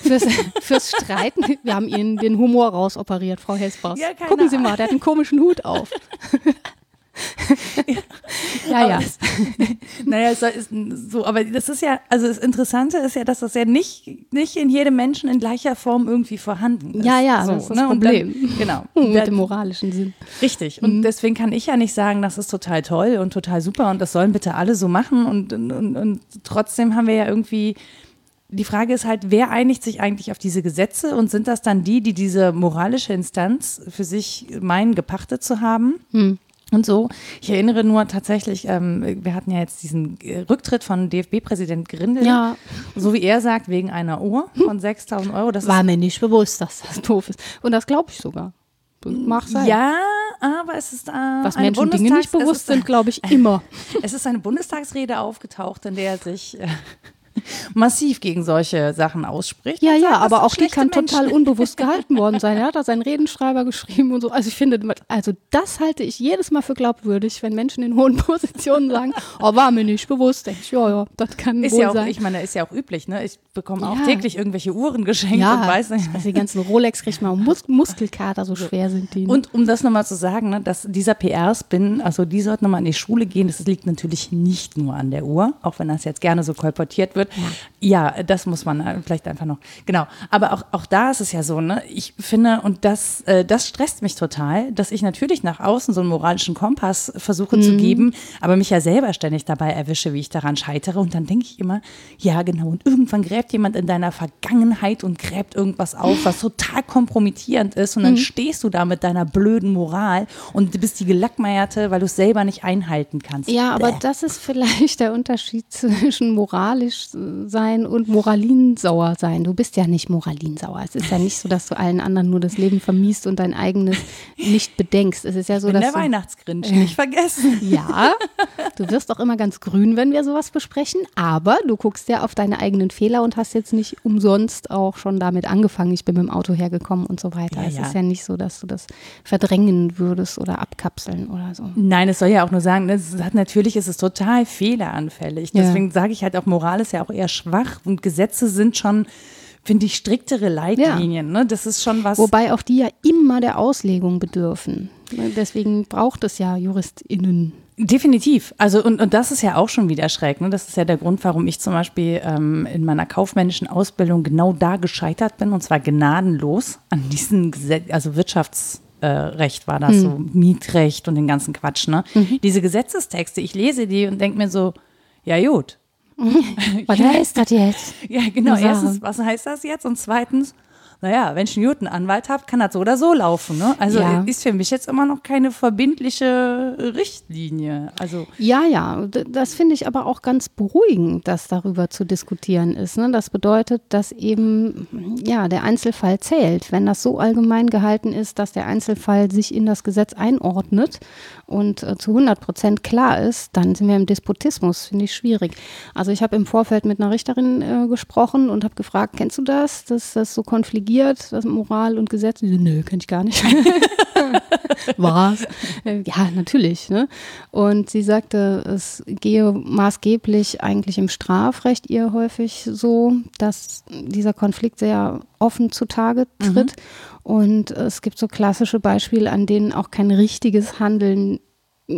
S2: Fürs, fürs Streiten. Wir haben Ihnen den Humor rausoperiert, Frau Helsbers.
S1: Ja,
S2: Gucken Sie mal, der hat einen komischen Hut auf. ja, ja.
S1: Naja, es ist so, aber das ist ja, also das Interessante ist ja, dass das ja nicht, nicht in jedem Menschen in gleicher Form irgendwie vorhanden ist.
S2: Ja, ja,
S1: so,
S2: das ist das
S1: ne? Und
S2: Problem.
S1: Dann, genau.
S2: Mit
S1: Da-
S2: dem moralischen Sinn.
S1: Richtig.
S2: Mhm.
S1: Und deswegen kann ich ja nicht sagen, das ist total toll und total super und das sollen bitte alle so machen. Und, und, und, und trotzdem haben wir ja irgendwie. Die Frage ist halt, wer einigt sich eigentlich auf diese Gesetze und sind das dann die, die diese moralische Instanz für sich meinen, gepachtet zu haben?
S2: Hm.
S1: Und so, ich erinnere nur tatsächlich, ähm, wir hatten ja jetzt diesen äh, Rücktritt von DFB-Präsident Grindel.
S2: Ja.
S1: So wie er sagt, wegen einer Uhr von 6000 Euro. Das
S2: War mir nicht bewusst, dass das doof ist. Und das glaube ich sogar.
S1: Ist,
S2: sein.
S1: ja, aber es ist äh,
S2: Was Menschen Dinge nicht bewusst
S1: ist,
S2: sind, glaube ich, immer.
S1: Es ist eine Bundestagsrede aufgetaucht, in der er sich äh, massiv gegen solche Sachen ausspricht.
S2: Ja, ja,
S1: sagt,
S2: aber auch die kann
S1: Menschen.
S2: total unbewusst gehalten worden sein. Er hat da seinen Redenschreiber geschrieben und so. Also ich finde, also das halte ich jedes Mal für glaubwürdig, wenn Menschen in hohen Positionen sagen, oh, war mir nicht bewusst. Denke ich, ja, ja, das kann
S1: Ist
S2: wohl
S1: ja auch,
S2: sein.
S1: ich meine, ist ja auch üblich, ne? Ich bekomme auch
S2: Ja.
S1: täglich irgendwelche Uhren geschenkt
S2: ja,
S1: und weiß nicht.
S2: also die ganzen Rolex kriegt man auch Mus Muskelkater, so schwer sind die. ne?
S1: Und um das nochmal zu sagen, ne, dass dieser PR-Spin, also die sollten nochmal in die Schule gehen, das liegt natürlich nicht nur an der Uhr, auch wenn das jetzt gerne so kolportiert wird. Ja, das muss man äh, vielleicht einfach noch, genau. Aber auch, auch da ist es ja so, ne, ich finde, und das, äh, das stresst mich total, dass ich natürlich nach außen so einen moralischen Kompass versuche zu geben, aber mich ja selber ständig dabei erwische, wie ich daran scheitere. Und dann denke ich immer, ja, genau, und irgendwann gräbt jemand in deiner Vergangenheit und gräbt irgendwas auf, was total kompromittierend ist. Und dann stehst du da mit deiner blöden Moral und du bist die Gelackmeierte, weil du es selber nicht einhalten kannst.
S2: Ja, aber
S1: Bäh.
S2: das ist vielleicht der Unterschied zwischen moralisch sein und moralinsauer sein. Du bist ja nicht moralinsauer. Es ist ja nicht so, dass du allen anderen nur das Leben vermiest und dein eigenes nicht bedenkst. Es ist ja so,
S1: bin
S2: dass
S1: der Weihnachtsgrinch, nicht vergessen.
S2: ja, du wirst auch immer ganz grün, wenn wir sowas besprechen, aber du guckst ja auf deine eigenen Fehler und hast jetzt nicht umsonst auch schon damit angefangen, ich bin mit dem Auto hergekommen und so weiter.
S1: Ja,
S2: es
S1: ja.
S2: ist ja nicht so, dass du das verdrängen würdest oder abkapseln oder so.
S1: Nein, es soll ja auch nur sagen, ne, hat, natürlich ist es total fehleranfällig.
S2: Ja.
S1: Deswegen sage ich halt auch, Moral ist ja auch eher schwach und Gesetze sind schon, finde ich, striktere Leitlinien. Ne? Das ist schon was.
S2: Wobei auch die ja immer der Auslegung bedürfen. Ne, Deswegen braucht es ja JuristInnen.
S1: Definitiv. Also und, und das ist ja auch schon wieder schräg. Ne? Das ist ja der Grund, warum ich zum Beispiel ähm, in meiner kaufmännischen Ausbildung genau da gescheitert bin und zwar gnadenlos an diesem Gesetz, also Wirtschaftsrecht äh, Recht war das so, Mietrecht und den ganzen Quatsch. Ne? Diese Gesetzestexte, ich lese die und denke mir so, ja gut.
S2: Was heißt das jetzt?
S1: Ja, genau. Erstens, was heißt das jetzt? Und zweitens, naja, wenn ich einen guten Anwalt habe, kann das so oder so laufen. Ne? Also
S2: Ja.
S1: ist für mich jetzt immer noch keine verbindliche Richtlinie. Also
S2: Ja, ja, das finde ich aber auch ganz beruhigend, dass darüber zu diskutieren ist. Ne? Das bedeutet, dass eben ja, der Einzelfall zählt. Wenn das so allgemein gehalten ist, dass der Einzelfall sich in das Gesetz einordnet und äh, zu 100 Prozent klar ist, dann sind wir im Despotismus, finde ich schwierig. Also ich habe im Vorfeld mit einer Richterin äh, gesprochen und habe gefragt, kennst du das, dass das so konfligiert, das Moral und Gesetz? Sie so, nö, kenn ich gar nicht. Was? Ja, natürlich. Ne? Und sie sagte, es gehe maßgeblich eigentlich im Strafrecht ihr häufig so, dass dieser Konflikt sehr offen zutage tritt. Und es gibt so klassische Beispiele, an denen auch kein richtiges Handeln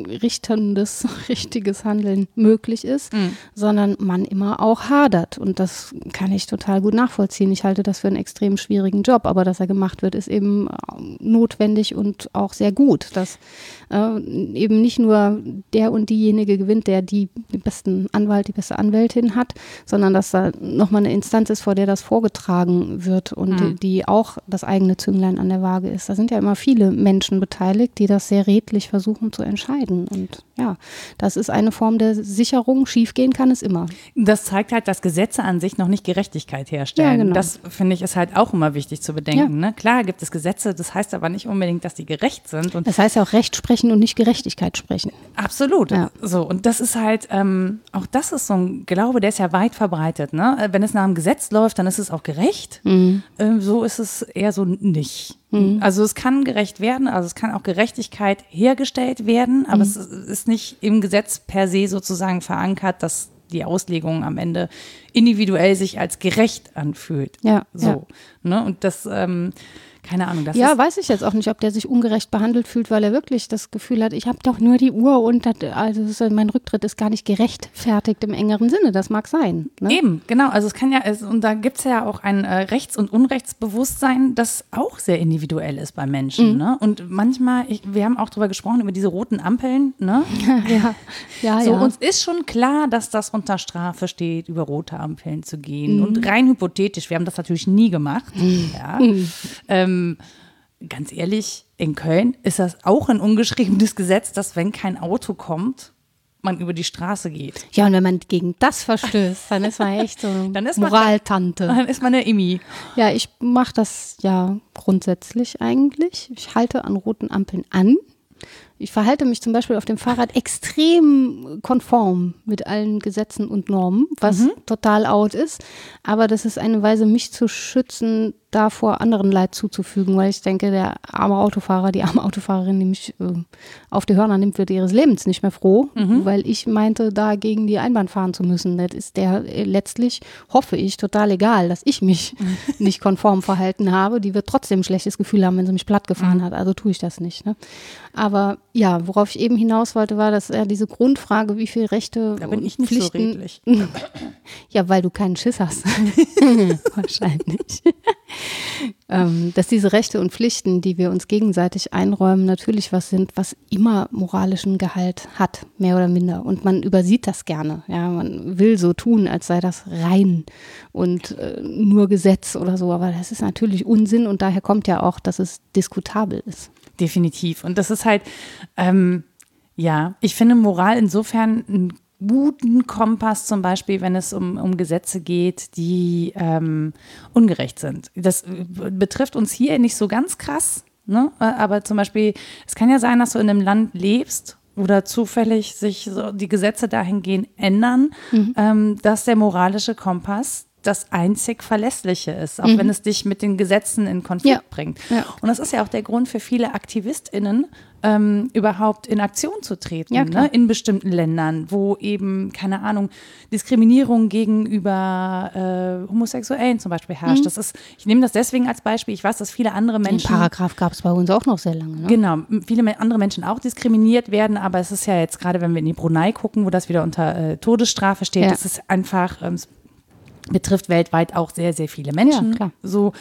S2: richterndes, richtiges Handeln möglich ist, sondern man immer auch hadert. Und das kann ich total gut nachvollziehen. Ich halte das für einen extrem schwierigen Job, aber dass er gemacht wird, ist eben äh, notwendig und auch sehr gut, dass äh, eben nicht nur der und diejenige gewinnt, der die, den besten Anwalt, die beste Anwältin hat, sondern dass da nochmal eine Instanz ist, vor der das vorgetragen wird und die, die auch das eigene Zünglein an der Waage ist. Da sind ja immer viele Menschen beteiligt, die das sehr redlich versuchen zu entscheiden. Und ja, das ist eine Form der Sicherung. Schiefgehen kann es immer.
S1: Das zeigt halt, dass Gesetze an sich noch nicht Gerechtigkeit herstellen.
S2: Ja, genau.
S1: Das finde ich ist halt auch immer wichtig zu bedenken. Ne? Klar gibt es Gesetze, das heißt aber nicht unbedingt, dass die gerecht sind. Und
S2: Das heißt ja auch Recht sprechen und nicht Gerechtigkeit sprechen.
S1: Absolut.
S2: Ja.
S1: So, und das ist halt, ähm, auch das ist so ein Glaube, der ist ja weit verbreitet. Ne? Äh, Wenn es nach dem Gesetz läuft, dann ist es auch gerecht. Ähm, so ist es eher so nicht. Also es kann gerecht werden, also es kann auch Gerechtigkeit hergestellt werden, aber es ist nicht im Gesetz per se sozusagen verankert, dass die Auslegung am Ende individuell sich als gerecht anfühlt.
S2: Ja,
S1: So.
S2: ja.
S1: Ne? Und das, ähm, keine Ahnung, das
S2: ja, weiß ich jetzt auch nicht, ob der sich ungerecht behandelt fühlt, weil er wirklich das Gefühl hat, ich habe doch nur die Uhr und das, also mein Rücktritt ist gar nicht gerechtfertigt im engeren Sinne. Das mag sein. Ne?
S1: Eben, genau. Also es kann ja, es, und da gibt es ja auch ein äh, Rechts- und Unrechtsbewusstsein, das auch sehr individuell ist bei Menschen.
S2: Mhm.
S1: Ne? Und manchmal, ich, wir haben auch drüber gesprochen, über diese roten Ampeln. Ne?
S2: ja, ja.
S1: so,
S2: ja.
S1: uns ist schon klar, dass das unter Strafe steht, über rote Ampeln zu gehen.
S2: Mhm.
S1: Und rein hypothetisch, wir haben das natürlich nie gemacht. Ja.
S2: Mhm.
S1: Ähm, ganz ehrlich, in Köln ist das auch ein ungeschriebenes Gesetz, dass wenn kein Auto kommt, man über die Straße geht.
S2: ja, und wenn man gegen das verstößt, dann ist man echt so
S1: Dann ist man-
S2: Moraltante.
S1: Dann ist man eine Immi.
S2: Ja, ich mache das ja grundsätzlich eigentlich. Ich halte an roten Ampeln an. Ich verhalte mich zum Beispiel auf dem Fahrrad extrem konform mit allen Gesetzen und Normen, was mhm. total out ist. Aber das ist eine Weise, mich zu schützen, davor anderen Leid zuzufügen, weil ich denke, der arme Autofahrer, die arme Autofahrerin, die mich äh, auf die Hörner nimmt, wird ihres Lebens nicht mehr froh, mhm. weil ich meinte, da gegen die Einbahn fahren zu müssen. Das ist der äh, letztlich, hoffe ich, total egal, dass ich mich mhm. nicht konform verhalten habe. Die wird trotzdem ein schlechtes Gefühl haben, wenn sie mich platt gefahren mhm. hat. Also tue ich das nicht. Ne? Aber ja, worauf ich eben hinaus wollte, war, dass ja diese Grundfrage, wie viele Rechte
S1: da bin ich nicht Pflichten.
S2: So ja, weil du keinen Schiss hast. Wahrscheinlich. Ähm, dass diese Rechte und Pflichten, die wir uns gegenseitig einräumen, natürlich was sind, was immer moralischen Gehalt hat, mehr oder minder. Und man übersieht das gerne. Ja, man will so tun, als sei das rein und äh, nur Gesetz oder so. Aber das ist natürlich Unsinn und daher kommt ja auch, dass es diskutabel ist.
S1: Definitiv. Und das ist halt, ähm, ja, ich finde Moral insofern ein guten Kompass, zum Beispiel, wenn es um, um Gesetze geht, die ähm, ungerecht sind. Das äh, betrifft uns hier nicht so ganz krass, ne? aber zum Beispiel, es kann ja sein, dass du in einem Land lebst oder zufällig sich so die Gesetze dahingehend ändern, mhm. ähm, dass der moralische Kompass das einzig Verlässliche ist, auch mhm. wenn es dich mit den Gesetzen in Konflikt ja. bringt. Ja. Und das ist ja auch der Grund für viele AktivistInnen, ähm, überhaupt in Aktion zu treten, ja, ne? in bestimmten Ländern, wo eben, keine Ahnung, Diskriminierung gegenüber äh, Homosexuellen zum Beispiel herrscht. Mhm. Das ist, ich nehme das deswegen als Beispiel, ich weiß, dass viele andere Menschen.
S2: Den Paragraph gab es bei uns auch noch sehr lange. Ne?
S1: Genau, viele andere Menschen auch diskriminiert werden, aber es ist ja jetzt gerade, wenn wir in die Brunei gucken, wo das wieder unter äh, Todesstrafe steht, ja. das ist einfach, ähm, betrifft weltweit auch sehr, sehr viele Menschen. Ja. So,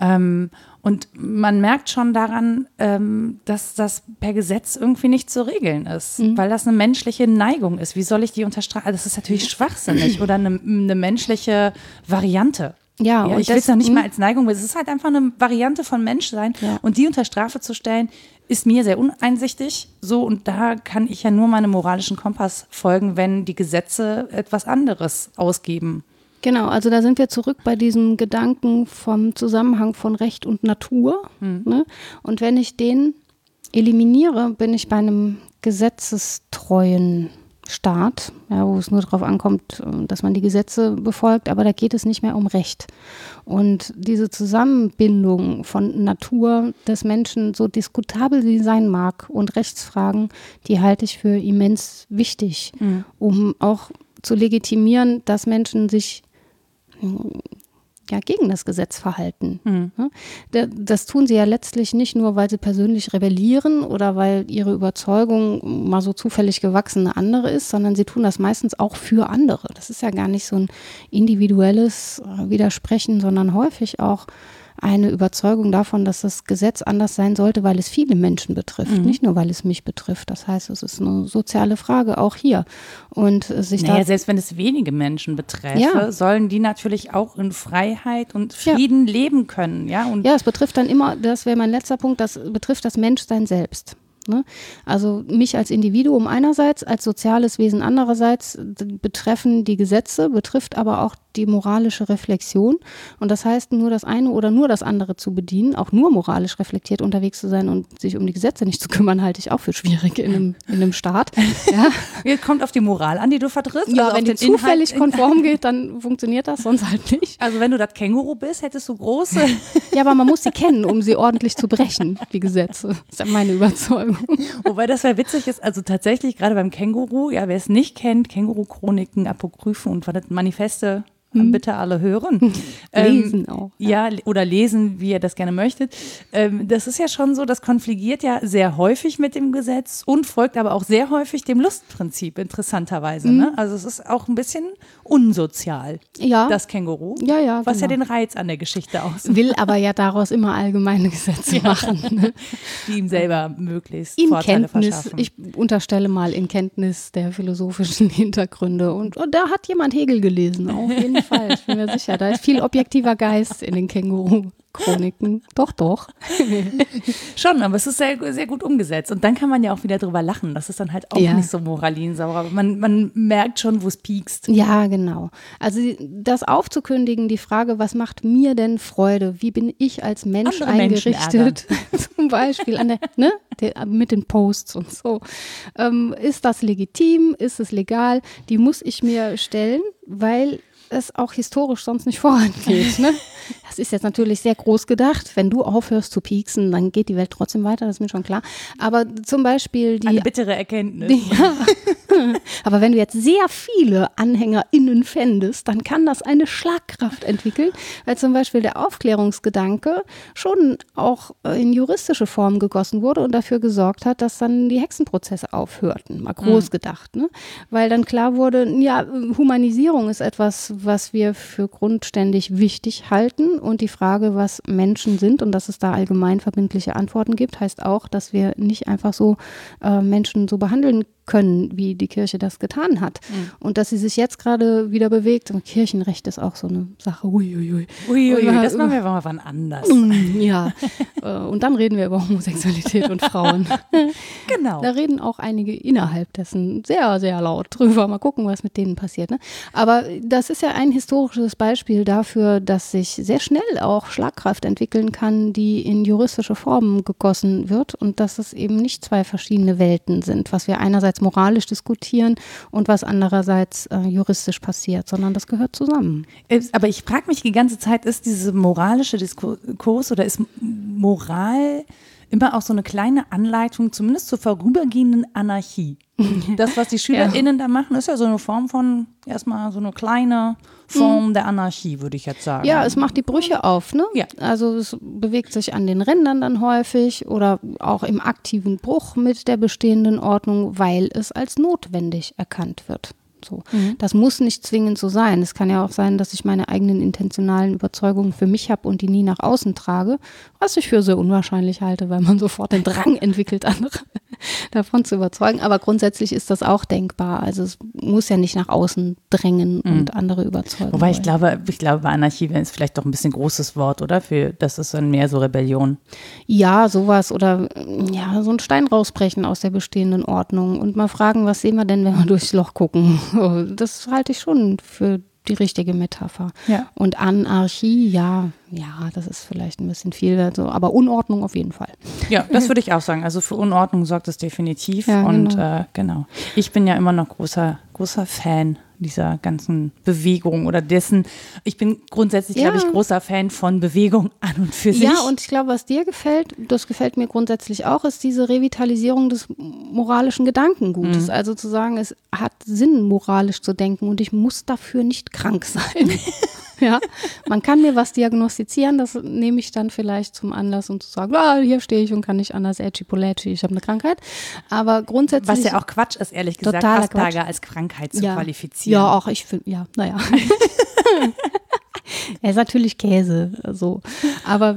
S1: ähm, und man merkt schon daran, ähm, dass das per Gesetz irgendwie nicht zu regeln ist, mhm. weil das eine menschliche Neigung ist. Wie soll ich die unterstreichen? Das ist natürlich schwachsinnig oder eine, eine menschliche Variante. Ja, ja ich will es noch nicht mal als Neigung, weil es ist halt einfach eine Variante von Menschsein. Ja. Und die unter Strafe zu stellen, ist mir sehr uneinsichtig. So, und da kann ich ja nur meinem moralischen Kompass folgen, wenn die Gesetze etwas anderes ausgeben.
S2: Genau, also da sind wir zurück bei diesem Gedanken vom Zusammenhang von Recht und Natur. Mhm. Ne? Und wenn ich den eliminiere, bin ich bei einem gesetzestreuen Staat, ja, wo es nur darauf ankommt, dass man die Gesetze befolgt, aber da geht es nicht mehr um Recht. Und diese Zusammenbindung von Natur des Menschen, so diskutabel sie sein mag, und Rechtsfragen, die halte ich für immens wichtig, mhm. um auch zu legitimieren, dass Menschen sich ja, gegen das Gesetz verhalten. Mhm. Das tun sie ja letztlich nicht nur, weil sie persönlich rebellieren oder weil ihre Überzeugung mal so zufällig gewachsene andere ist, sondern sie tun das meistens auch für andere. Das ist ja gar nicht so ein individuelles äh, Widersprechen, sondern häufig auch eine Überzeugung davon, dass das Gesetz anders sein sollte, weil es viele Menschen betrifft, mhm. nicht nur weil es mich betrifft. Das heißt, es ist eine soziale Frage auch hier. Und sich
S1: naja, selbst wenn es wenige Menschen betreffe, ja. sollen die natürlich auch in Freiheit und Frieden ja. leben können. Ja,
S2: und ja, es betrifft dann immer, das wäre mein letzter Punkt, das betrifft das Menschsein selbst. Ne? Also mich als Individuum einerseits, als soziales Wesen andererseits betreffen die Gesetze, betrifft aber auch die moralische Reflexion. Und das heißt, nur das eine oder nur das andere zu bedienen, auch nur moralisch reflektiert unterwegs zu sein und sich um die Gesetze nicht zu kümmern, halte ich auch für schwierig in einem, in einem Staat.
S1: Ja. Kommt auf die Moral an, die du vertrittst.
S2: Ja, also wenn die zufällig Inhalt. konform geht, dann funktioniert das, sonst halt nicht.
S1: Also wenn du das Känguru bist, hättest du große.
S2: ja, aber man muss sie kennen, um sie ordentlich zu brechen, die Gesetze. Das ist ja meine Überzeugung.
S1: Wobei das ja witzig ist, also tatsächlich gerade beim Känguru, ja, wer es nicht kennt, Känguru-Chroniken, Apokryphen und Manifeste hm. bitte alle hören.
S2: lesen ähm, auch.
S1: Ja. ja. oder lesen, wie ihr das gerne möchtet. Ähm, das ist ja schon so, das konfligiert ja sehr häufig mit dem Gesetz und folgt aber auch sehr häufig dem Lustprinzip, interessanterweise. Hm. Ne? Also es ist auch ein bisschen unsozial, ja. das Känguru. Ja, ja. Was genau. ja den Reiz an der Geschichte aus.
S2: Will aber ja daraus immer allgemeine Gesetze ja. machen. Ne?
S1: Die ihm selber möglichst
S2: in Vorteile Kenntnis, verschaffen. Ich unterstelle mal in Kenntnis der philosophischen Hintergründe. Und, und da hat jemand Hegel gelesen, auf jeden jeden Fall, ich bin mir sicher. Da ist viel objektiver Geist in den Känguru. Chroniken. doch, doch.
S1: Schon, aber es ist sehr, sehr gut umgesetzt. Und dann kann man ja auch wieder drüber lachen. Das ist dann halt auch
S2: Ja.
S1: nicht so moralinsauer. Aber man, man merkt schon, wo es piekst.
S2: Ja, genau. Also das aufzukündigen, die Frage, was macht mir denn Freude? Wie bin ich als Mensch
S1: Andere
S2: eingerichtet? Zum Beispiel an der, ne, der, mit den Posts und so. Ähm, ist das legitim? Ist es legal? Die muss ich mir stellen, weil es auch historisch sonst nicht vorangeht. Ne? Das ist jetzt natürlich sehr groß gedacht. Wenn du aufhörst zu pieksen, dann geht die Welt trotzdem weiter, das ist mir schon klar. Aber zum Beispiel die
S1: Eine bittere Erkenntnis.
S2: ja. Aber wenn du jetzt sehr viele AnhängerInnen fändest, dann kann das eine Schlagkraft entwickeln, weil zum Beispiel der Aufklärungsgedanke schon auch in juristische Form gegossen wurde und dafür gesorgt hat, dass dann die Hexenprozesse aufhörten, mal groß gedacht. Ne? Weil dann klar wurde, ja, Humanisierung ist etwas, was wir für grundständig wichtig halten und die Frage, was Menschen sind und dass es da allgemein verbindliche Antworten gibt, heißt auch, dass wir nicht einfach so äh, Menschen so behandeln können, wie die Kirche das getan hat. Und dass sie sich jetzt gerade wieder bewegt. Und Kirchenrecht ist auch so eine Sache. Uiuiui.
S1: Uiuiui,
S2: Ja,
S1: das machen wir mal wann anders.
S2: Mm, Ja, Äh, und dann reden wir über Homosexualität und Frauen.
S1: Genau.
S2: Da reden auch einige innerhalb dessen sehr, sehr laut drüber. Mal gucken, was mit denen passiert. Ne? Aber das ist ja ein historisches Beispiel dafür, dass sich sehr schnell auch Schlagkraft entwickeln kann, die in juristische Formen gegossen wird und dass es eben nicht zwei verschiedene Welten sind, was wir einerseits moralisch diskutieren und was andererseits äh, juristisch passiert, sondern das gehört zusammen.
S1: Ist- Aber ich frage mich die ganze Zeit, ist diese moralische Diskurs oder ist Moral immer auch so eine kleine Anleitung, zumindest zur vorübergehenden Anarchie? Das, was die SchülerInnen da machen, ist ja so eine Form von, erstmal so eine kleine Form der Anarchie, würde ich jetzt sagen.
S2: Ja, es macht die Brüche auf, ne?
S1: Ja.
S2: Also es bewegt sich an den Rändern dann häufig oder auch im aktiven Bruch mit der bestehenden Ordnung, weil es als notwendig erkannt wird. So. Das muss nicht zwingend so sein. Es kann ja auch sein, dass ich meine eigenen intentionalen Überzeugungen für mich habe und die nie nach außen trage, was ich für sehr unwahrscheinlich halte, weil man sofort den Drang entwickelt, andere davon zu überzeugen. Aber grundsätzlich ist das auch denkbar. Also es muss ja nicht nach außen drängen und andere überzeugen.
S1: Wobei ich glaube, ich glaube, bei Anarchie ist vielleicht doch ein bisschen großes Wort, oder? Für, das ist dann mehr so Rebellion.
S2: Ja, sowas oder ja, so ein Stein rausbrechen aus der bestehenden Ordnung und mal fragen, was sehen wir denn, wenn wir durchs Loch gucken. Das halte ich schon für die richtige Metapher.
S1: Ja.
S2: Und Anarchie, ja, ja, das ist vielleicht ein bisschen viel, also, aber Unordnung auf jeden Fall.
S1: Ja, das würde ich auch sagen. Also für Unordnung sorgt es definitiv.
S2: Ja,
S1: und
S2: genau.
S1: Äh, genau. Ich bin ja immer noch großer, großer Fan dieser ganzen Bewegung oder dessen. Ich bin grundsätzlich,
S2: Ja.
S1: glaube ich, großer Fan von Bewegung an und für sich.
S2: Ja, und ich glaube, was dir gefällt, das gefällt mir grundsätzlich auch, ist diese Revitalisierung des moralischen Gedankengutes. Also zu sagen, es hat Sinn, moralisch zu denken und ich muss dafür nicht krank sein. ja, man kann mir was diagnostizieren, das nehme ich dann vielleicht zum Anlass, um zu sagen, ah, hier stehe ich und kann nicht anders, Edgy Poletti, ich habe eine Krankheit. Aber grundsätzlich.
S1: Was ja auch Quatsch ist, ehrlich gesagt, Asperger als Krankheit zu
S2: ja.
S1: qualifizieren.
S2: Ja, auch ich finde, ja, naja. er ist natürlich Käse, so. Aber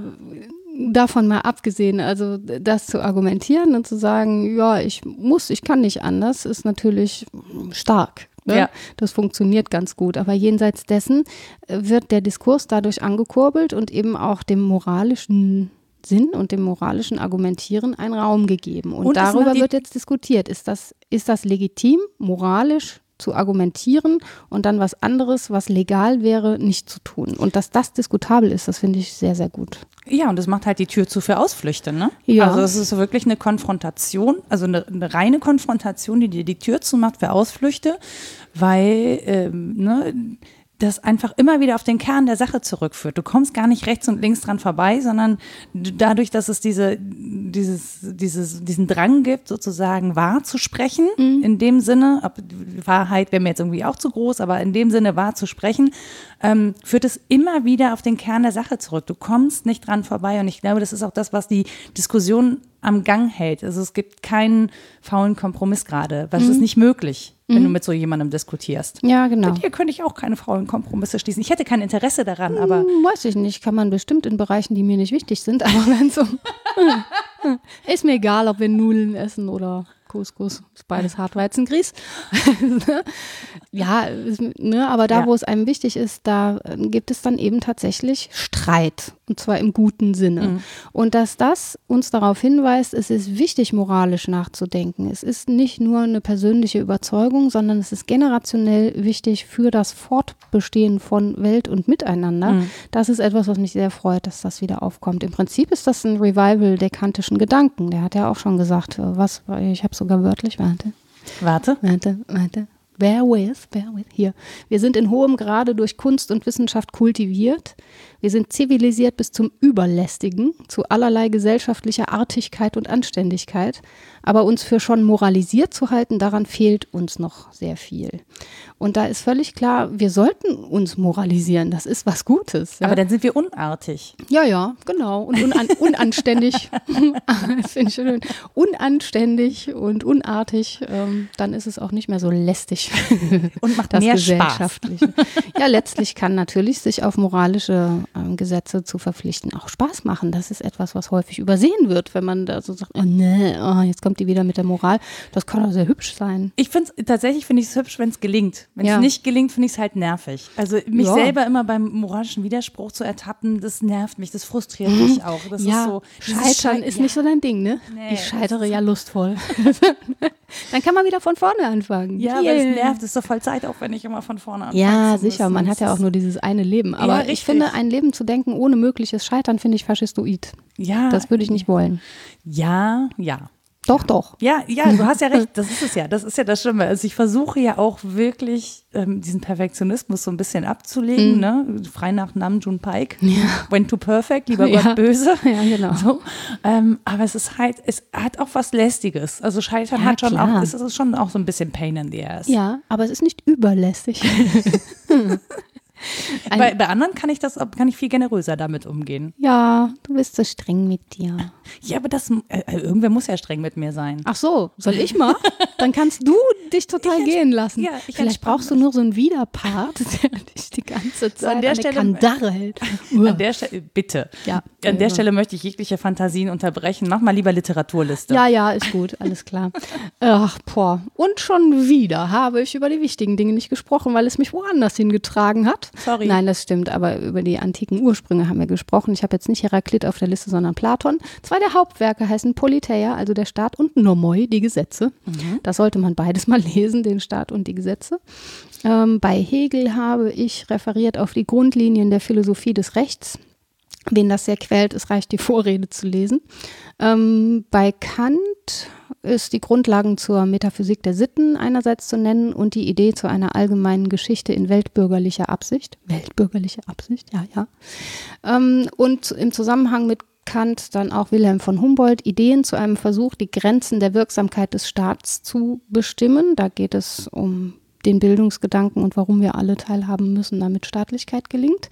S2: davon mal abgesehen, also das zu argumentieren und zu sagen, ja, ich muss, ich kann nicht anders, ist natürlich stark. Ne?
S1: Ja.
S2: Das funktioniert ganz gut. Aber jenseits dessen äh, wird der Diskurs dadurch angekurbelt und eben auch dem moralischen Sinn und dem moralischen Argumentieren einen Raum gegeben. Und,
S1: Und
S2: darüber wird jetzt diskutiert. Ist das, ist das legitim, moralisch zu argumentieren und dann was anderes, was legal wäre, nicht zu tun? Und dass das diskutabel ist, das finde ich sehr, sehr gut.
S1: Ja, und das macht halt die Tür zu für Ausflüchte, ne?
S2: Ja.
S1: Also es ist wirklich eine Konfrontation, also eine, eine reine Konfrontation, die dir die Tür zumacht für Ausflüchte, weil ähm, ne, das einfach immer wieder auf den Kern der Sache zurückführt. Du kommst gar nicht rechts und links dran vorbei, sondern du- dadurch, dass es diese, dieses, dieses, diesen Drang gibt, sozusagen wahr zu sprechen, in dem Sinne, ob, Wahrheit wäre mir jetzt irgendwie auch zu groß, aber in dem Sinne wahr zu sprechen, ähm, führt es immer wieder auf den Kern der Sache zurück. Du kommst nicht dran vorbei und ich glaube, das ist auch das, was die Diskussion am Gang hält. Also es gibt keinen faulen Kompromiss gerade, weil es ist nicht möglich, wenn du mit so jemandem diskutierst.
S2: Ja, genau.
S1: Mit dir könnte ich auch keine faulen Kompromisse schließen. Ich hätte kein Interesse daran, aber
S2: Hm, Weiß ich nicht, kann man bestimmt in Bereichen, die mir nicht wichtig sind, aber wenn so. ist mir egal, ob wir Nudeln essen oder Couscous, ist beides Hartweizengrieß. ja, ist, ne, aber da,
S1: Ja.
S2: wo es einem wichtig ist, da äh, gibt es dann eben tatsächlich Streit. Und zwar im guten Sinne. Mhm. Und dass das uns darauf hinweist, es ist wichtig, moralisch nachzudenken. Es ist nicht nur eine persönliche Überzeugung, sondern es ist generationell wichtig für das Fortbestehen von Welt und Miteinander. Mhm. Das ist etwas, was mich sehr freut, dass das wieder aufkommt. Im Prinzip ist das ein Revival der kantischen Gedanken. Der hat ja auch schon gesagt, was, ich habe sogar wörtlich, warte.
S1: Warte.
S2: Warte, warte. Bear with, bear with, hier. Wir sind in hohem Grade durch Kunst und Wissenschaft kultiviert. Wir sind zivilisiert bis zum Überlästigen, zu allerlei gesellschaftlicher Artigkeit und Anständigkeit. Aber uns für schon moralisiert zu halten, daran fehlt uns noch sehr viel. Und da ist völlig klar, wir sollten uns moralisieren. Das ist was Gutes.
S1: Ja? Aber dann sind wir unartig.
S2: Ja, ja, genau. Und unan unanständig. Finde ich schön. Unanständig und unartig. Ähm, dann ist es auch nicht mehr so lästig.
S1: und macht das mehr Spaß.
S2: ja, letztlich kann natürlich sich auf moralische ähm, Gesetze zu verpflichten auch Spaß machen. Das ist etwas, was häufig übersehen wird, wenn man da so sagt, oh, nee, oh, jetzt kommt die wieder mit der Moral. Das kann auch sehr hübsch sein.
S1: Ich finde es tatsächlich finde ich es hübsch, wenn es gelingt. Wenn es ja. nicht gelingt, finde ich es halt nervig. Also mich ja. selber immer beim moralischen Widerspruch zu ertappen, das nervt mich, das frustriert mhm. mich auch. Das
S2: ja. ist so. Scheitern ist nicht so dein Ding, ne? Nee, ich scheitere ja lustvoll. Dann kann man wieder von vorne anfangen.
S1: Ja, yeah. weil es nervt, es ist doch voll Zeit, auch wenn ich immer von vorne anfange.
S2: Ja, sicher. Man hat ja auch nur dieses eine Leben. Aber ich finde, ein Leben zu denken ohne mögliches Scheitern, finde ich faschistoid. Ja. Das würde ich nicht wollen.
S1: Ja, ja.
S2: Doch, doch.
S1: Ja, ja, du hast ja recht. Das ist es ja. Das ist ja das Schlimme. Also ich versuche ja auch wirklich ähm, diesen Perfektionismus so ein bisschen abzulegen, mhm. ne? Frei nach Namjoon Pike. Ja. When to perfect, lieber ja. Gott böse. Ja, genau. So. Ähm, aber es ist halt, es hat auch was Lästiges. Also Scheitern ja, hat schon klar. auch, es ist schon auch so ein bisschen Pain in the ass.
S2: Ja, aber es ist nicht überlästig.
S1: Bei, bei, anderen kann ich das, kann ich viel generöser damit umgehen.
S2: Ja, du bist so streng mit dir.
S1: Ja, aber das, äh, äh, irgendwer muss ja streng mit mir sein.
S2: Ach so, soll ich mal? Dann kannst du dich total ich gehen lassen. Ja, Vielleicht brauchst du nur so einen Widerpart, der dich die ganze Zeit an der Stelle Kandare hält.
S1: An der Stelle, bitte. Ja. An der Stelle möchte ich jegliche Fantasien unterbrechen. Mach mal lieber Literaturliste.
S2: Ja, ja, ist gut, alles klar. Ach, boah. Und schon wieder habe ich über die wichtigen Dinge nicht gesprochen, weil es mich woanders hingetragen hat.
S1: Sorry.
S2: Nein, das stimmt, aber über die antiken Ursprünge haben wir gesprochen. Ich habe jetzt nicht Heraklit auf der Liste, sondern Platon. Zwei der Hauptwerke heißen Politeia, also der Staat, und Nomoi, die Gesetze. Mhm. Das sollte man beides mal lesen, den Staat und die Gesetze. Ähm, bei Hegel habe ich referiert auf die Grundlinien der Philosophie des Rechts. Wen das sehr quält, es reicht, die Vorrede zu lesen. Ähm, bei Kant ist die Grundlagen zur Metaphysik der Sitten einerseits zu nennen und die Idee zu einer allgemeinen Geschichte in weltbürgerlicher Absicht. Weltbürgerliche Absicht, ja, ja. Ähm, und im Zusammenhang mit Kant dann auch Wilhelm von Humboldt Ideen zu einem Versuch, die Grenzen der Wirksamkeit des Staats zu bestimmen. Da geht es um den Bildungsgedanken und warum wir alle teilhaben müssen, damit Staatlichkeit gelingt.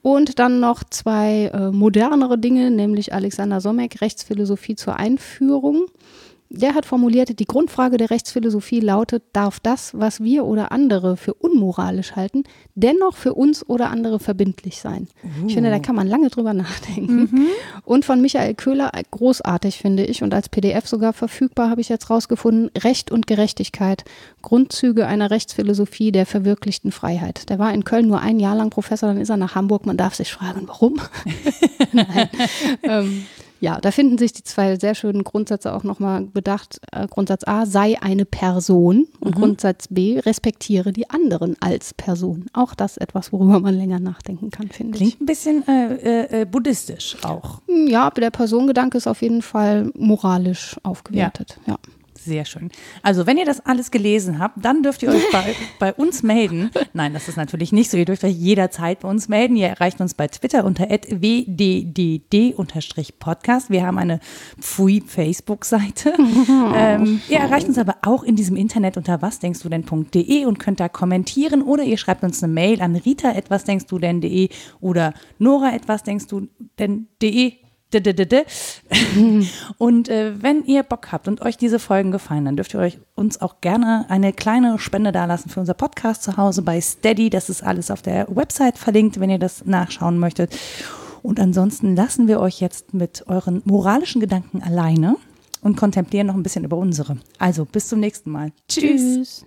S2: Und dann noch zwei äh, modernere Dinge, nämlich Alexander Somek, Rechtsphilosophie zur Einführung der hat formuliert, die Grundfrage der Rechtsphilosophie lautet, darf das, was wir oder andere für unmoralisch halten, dennoch für uns oder andere verbindlich sein? Uh. Ich finde, da kann man lange drüber nachdenken. Mhm. Und von Michael Köhler, großartig finde ich und als PDF sogar verfügbar, habe ich jetzt rausgefunden, Recht und Gerechtigkeit, Grundzüge einer Rechtsphilosophie der verwirklichten Freiheit. Der war in Köln nur ein Jahr lang Professor, dann ist er nach Hamburg. Man darf sich fragen, warum? Nein. ähm, ja, da finden sich die zwei sehr schönen Grundsätze auch nochmal bedacht. Äh, Grundsatz A, sei eine Person und mhm. Grundsatz B, respektiere die anderen als Person. Auch das etwas, worüber man länger nachdenken kann, finde
S1: ich. Klingt ein bisschen äh, äh, äh buddhistisch auch.
S2: Ja, aber der Personengedanke ist auf jeden Fall moralisch aufgewertet. ja. ja.
S1: Sehr schön. Also, wenn ihr das alles gelesen habt, dann dürft ihr euch bei, bei uns melden. Nein, das ist natürlich nicht so. Ihr dürft euch jederzeit bei uns melden. Ihr erreicht uns bei Twitter unter wddd-podcast. Wir haben eine Pfui-Facebook-Seite. ähm, ihr erreicht uns aber auch in diesem Internet unter wasdenkstudenn.de und könnt da kommentieren oder ihr schreibt uns eine Mail an rita.wasdenkstudenn.de oder nora.wasdenkstudenn.de und äh, wenn ihr Bock habt und euch diese Folgen gefallen, dann dürft ihr euch uns auch gerne eine kleine Spende dalassen für unser Podcast zu Hause bei Steady. Das ist alles auf der Website verlinkt, wenn ihr das nachschauen möchtet. Und ansonsten lassen wir euch jetzt mit euren moralischen Gedanken alleine und kontemplieren noch ein bisschen über unsere. Also bis zum nächsten Mal.
S2: Tschüss. Tschüss.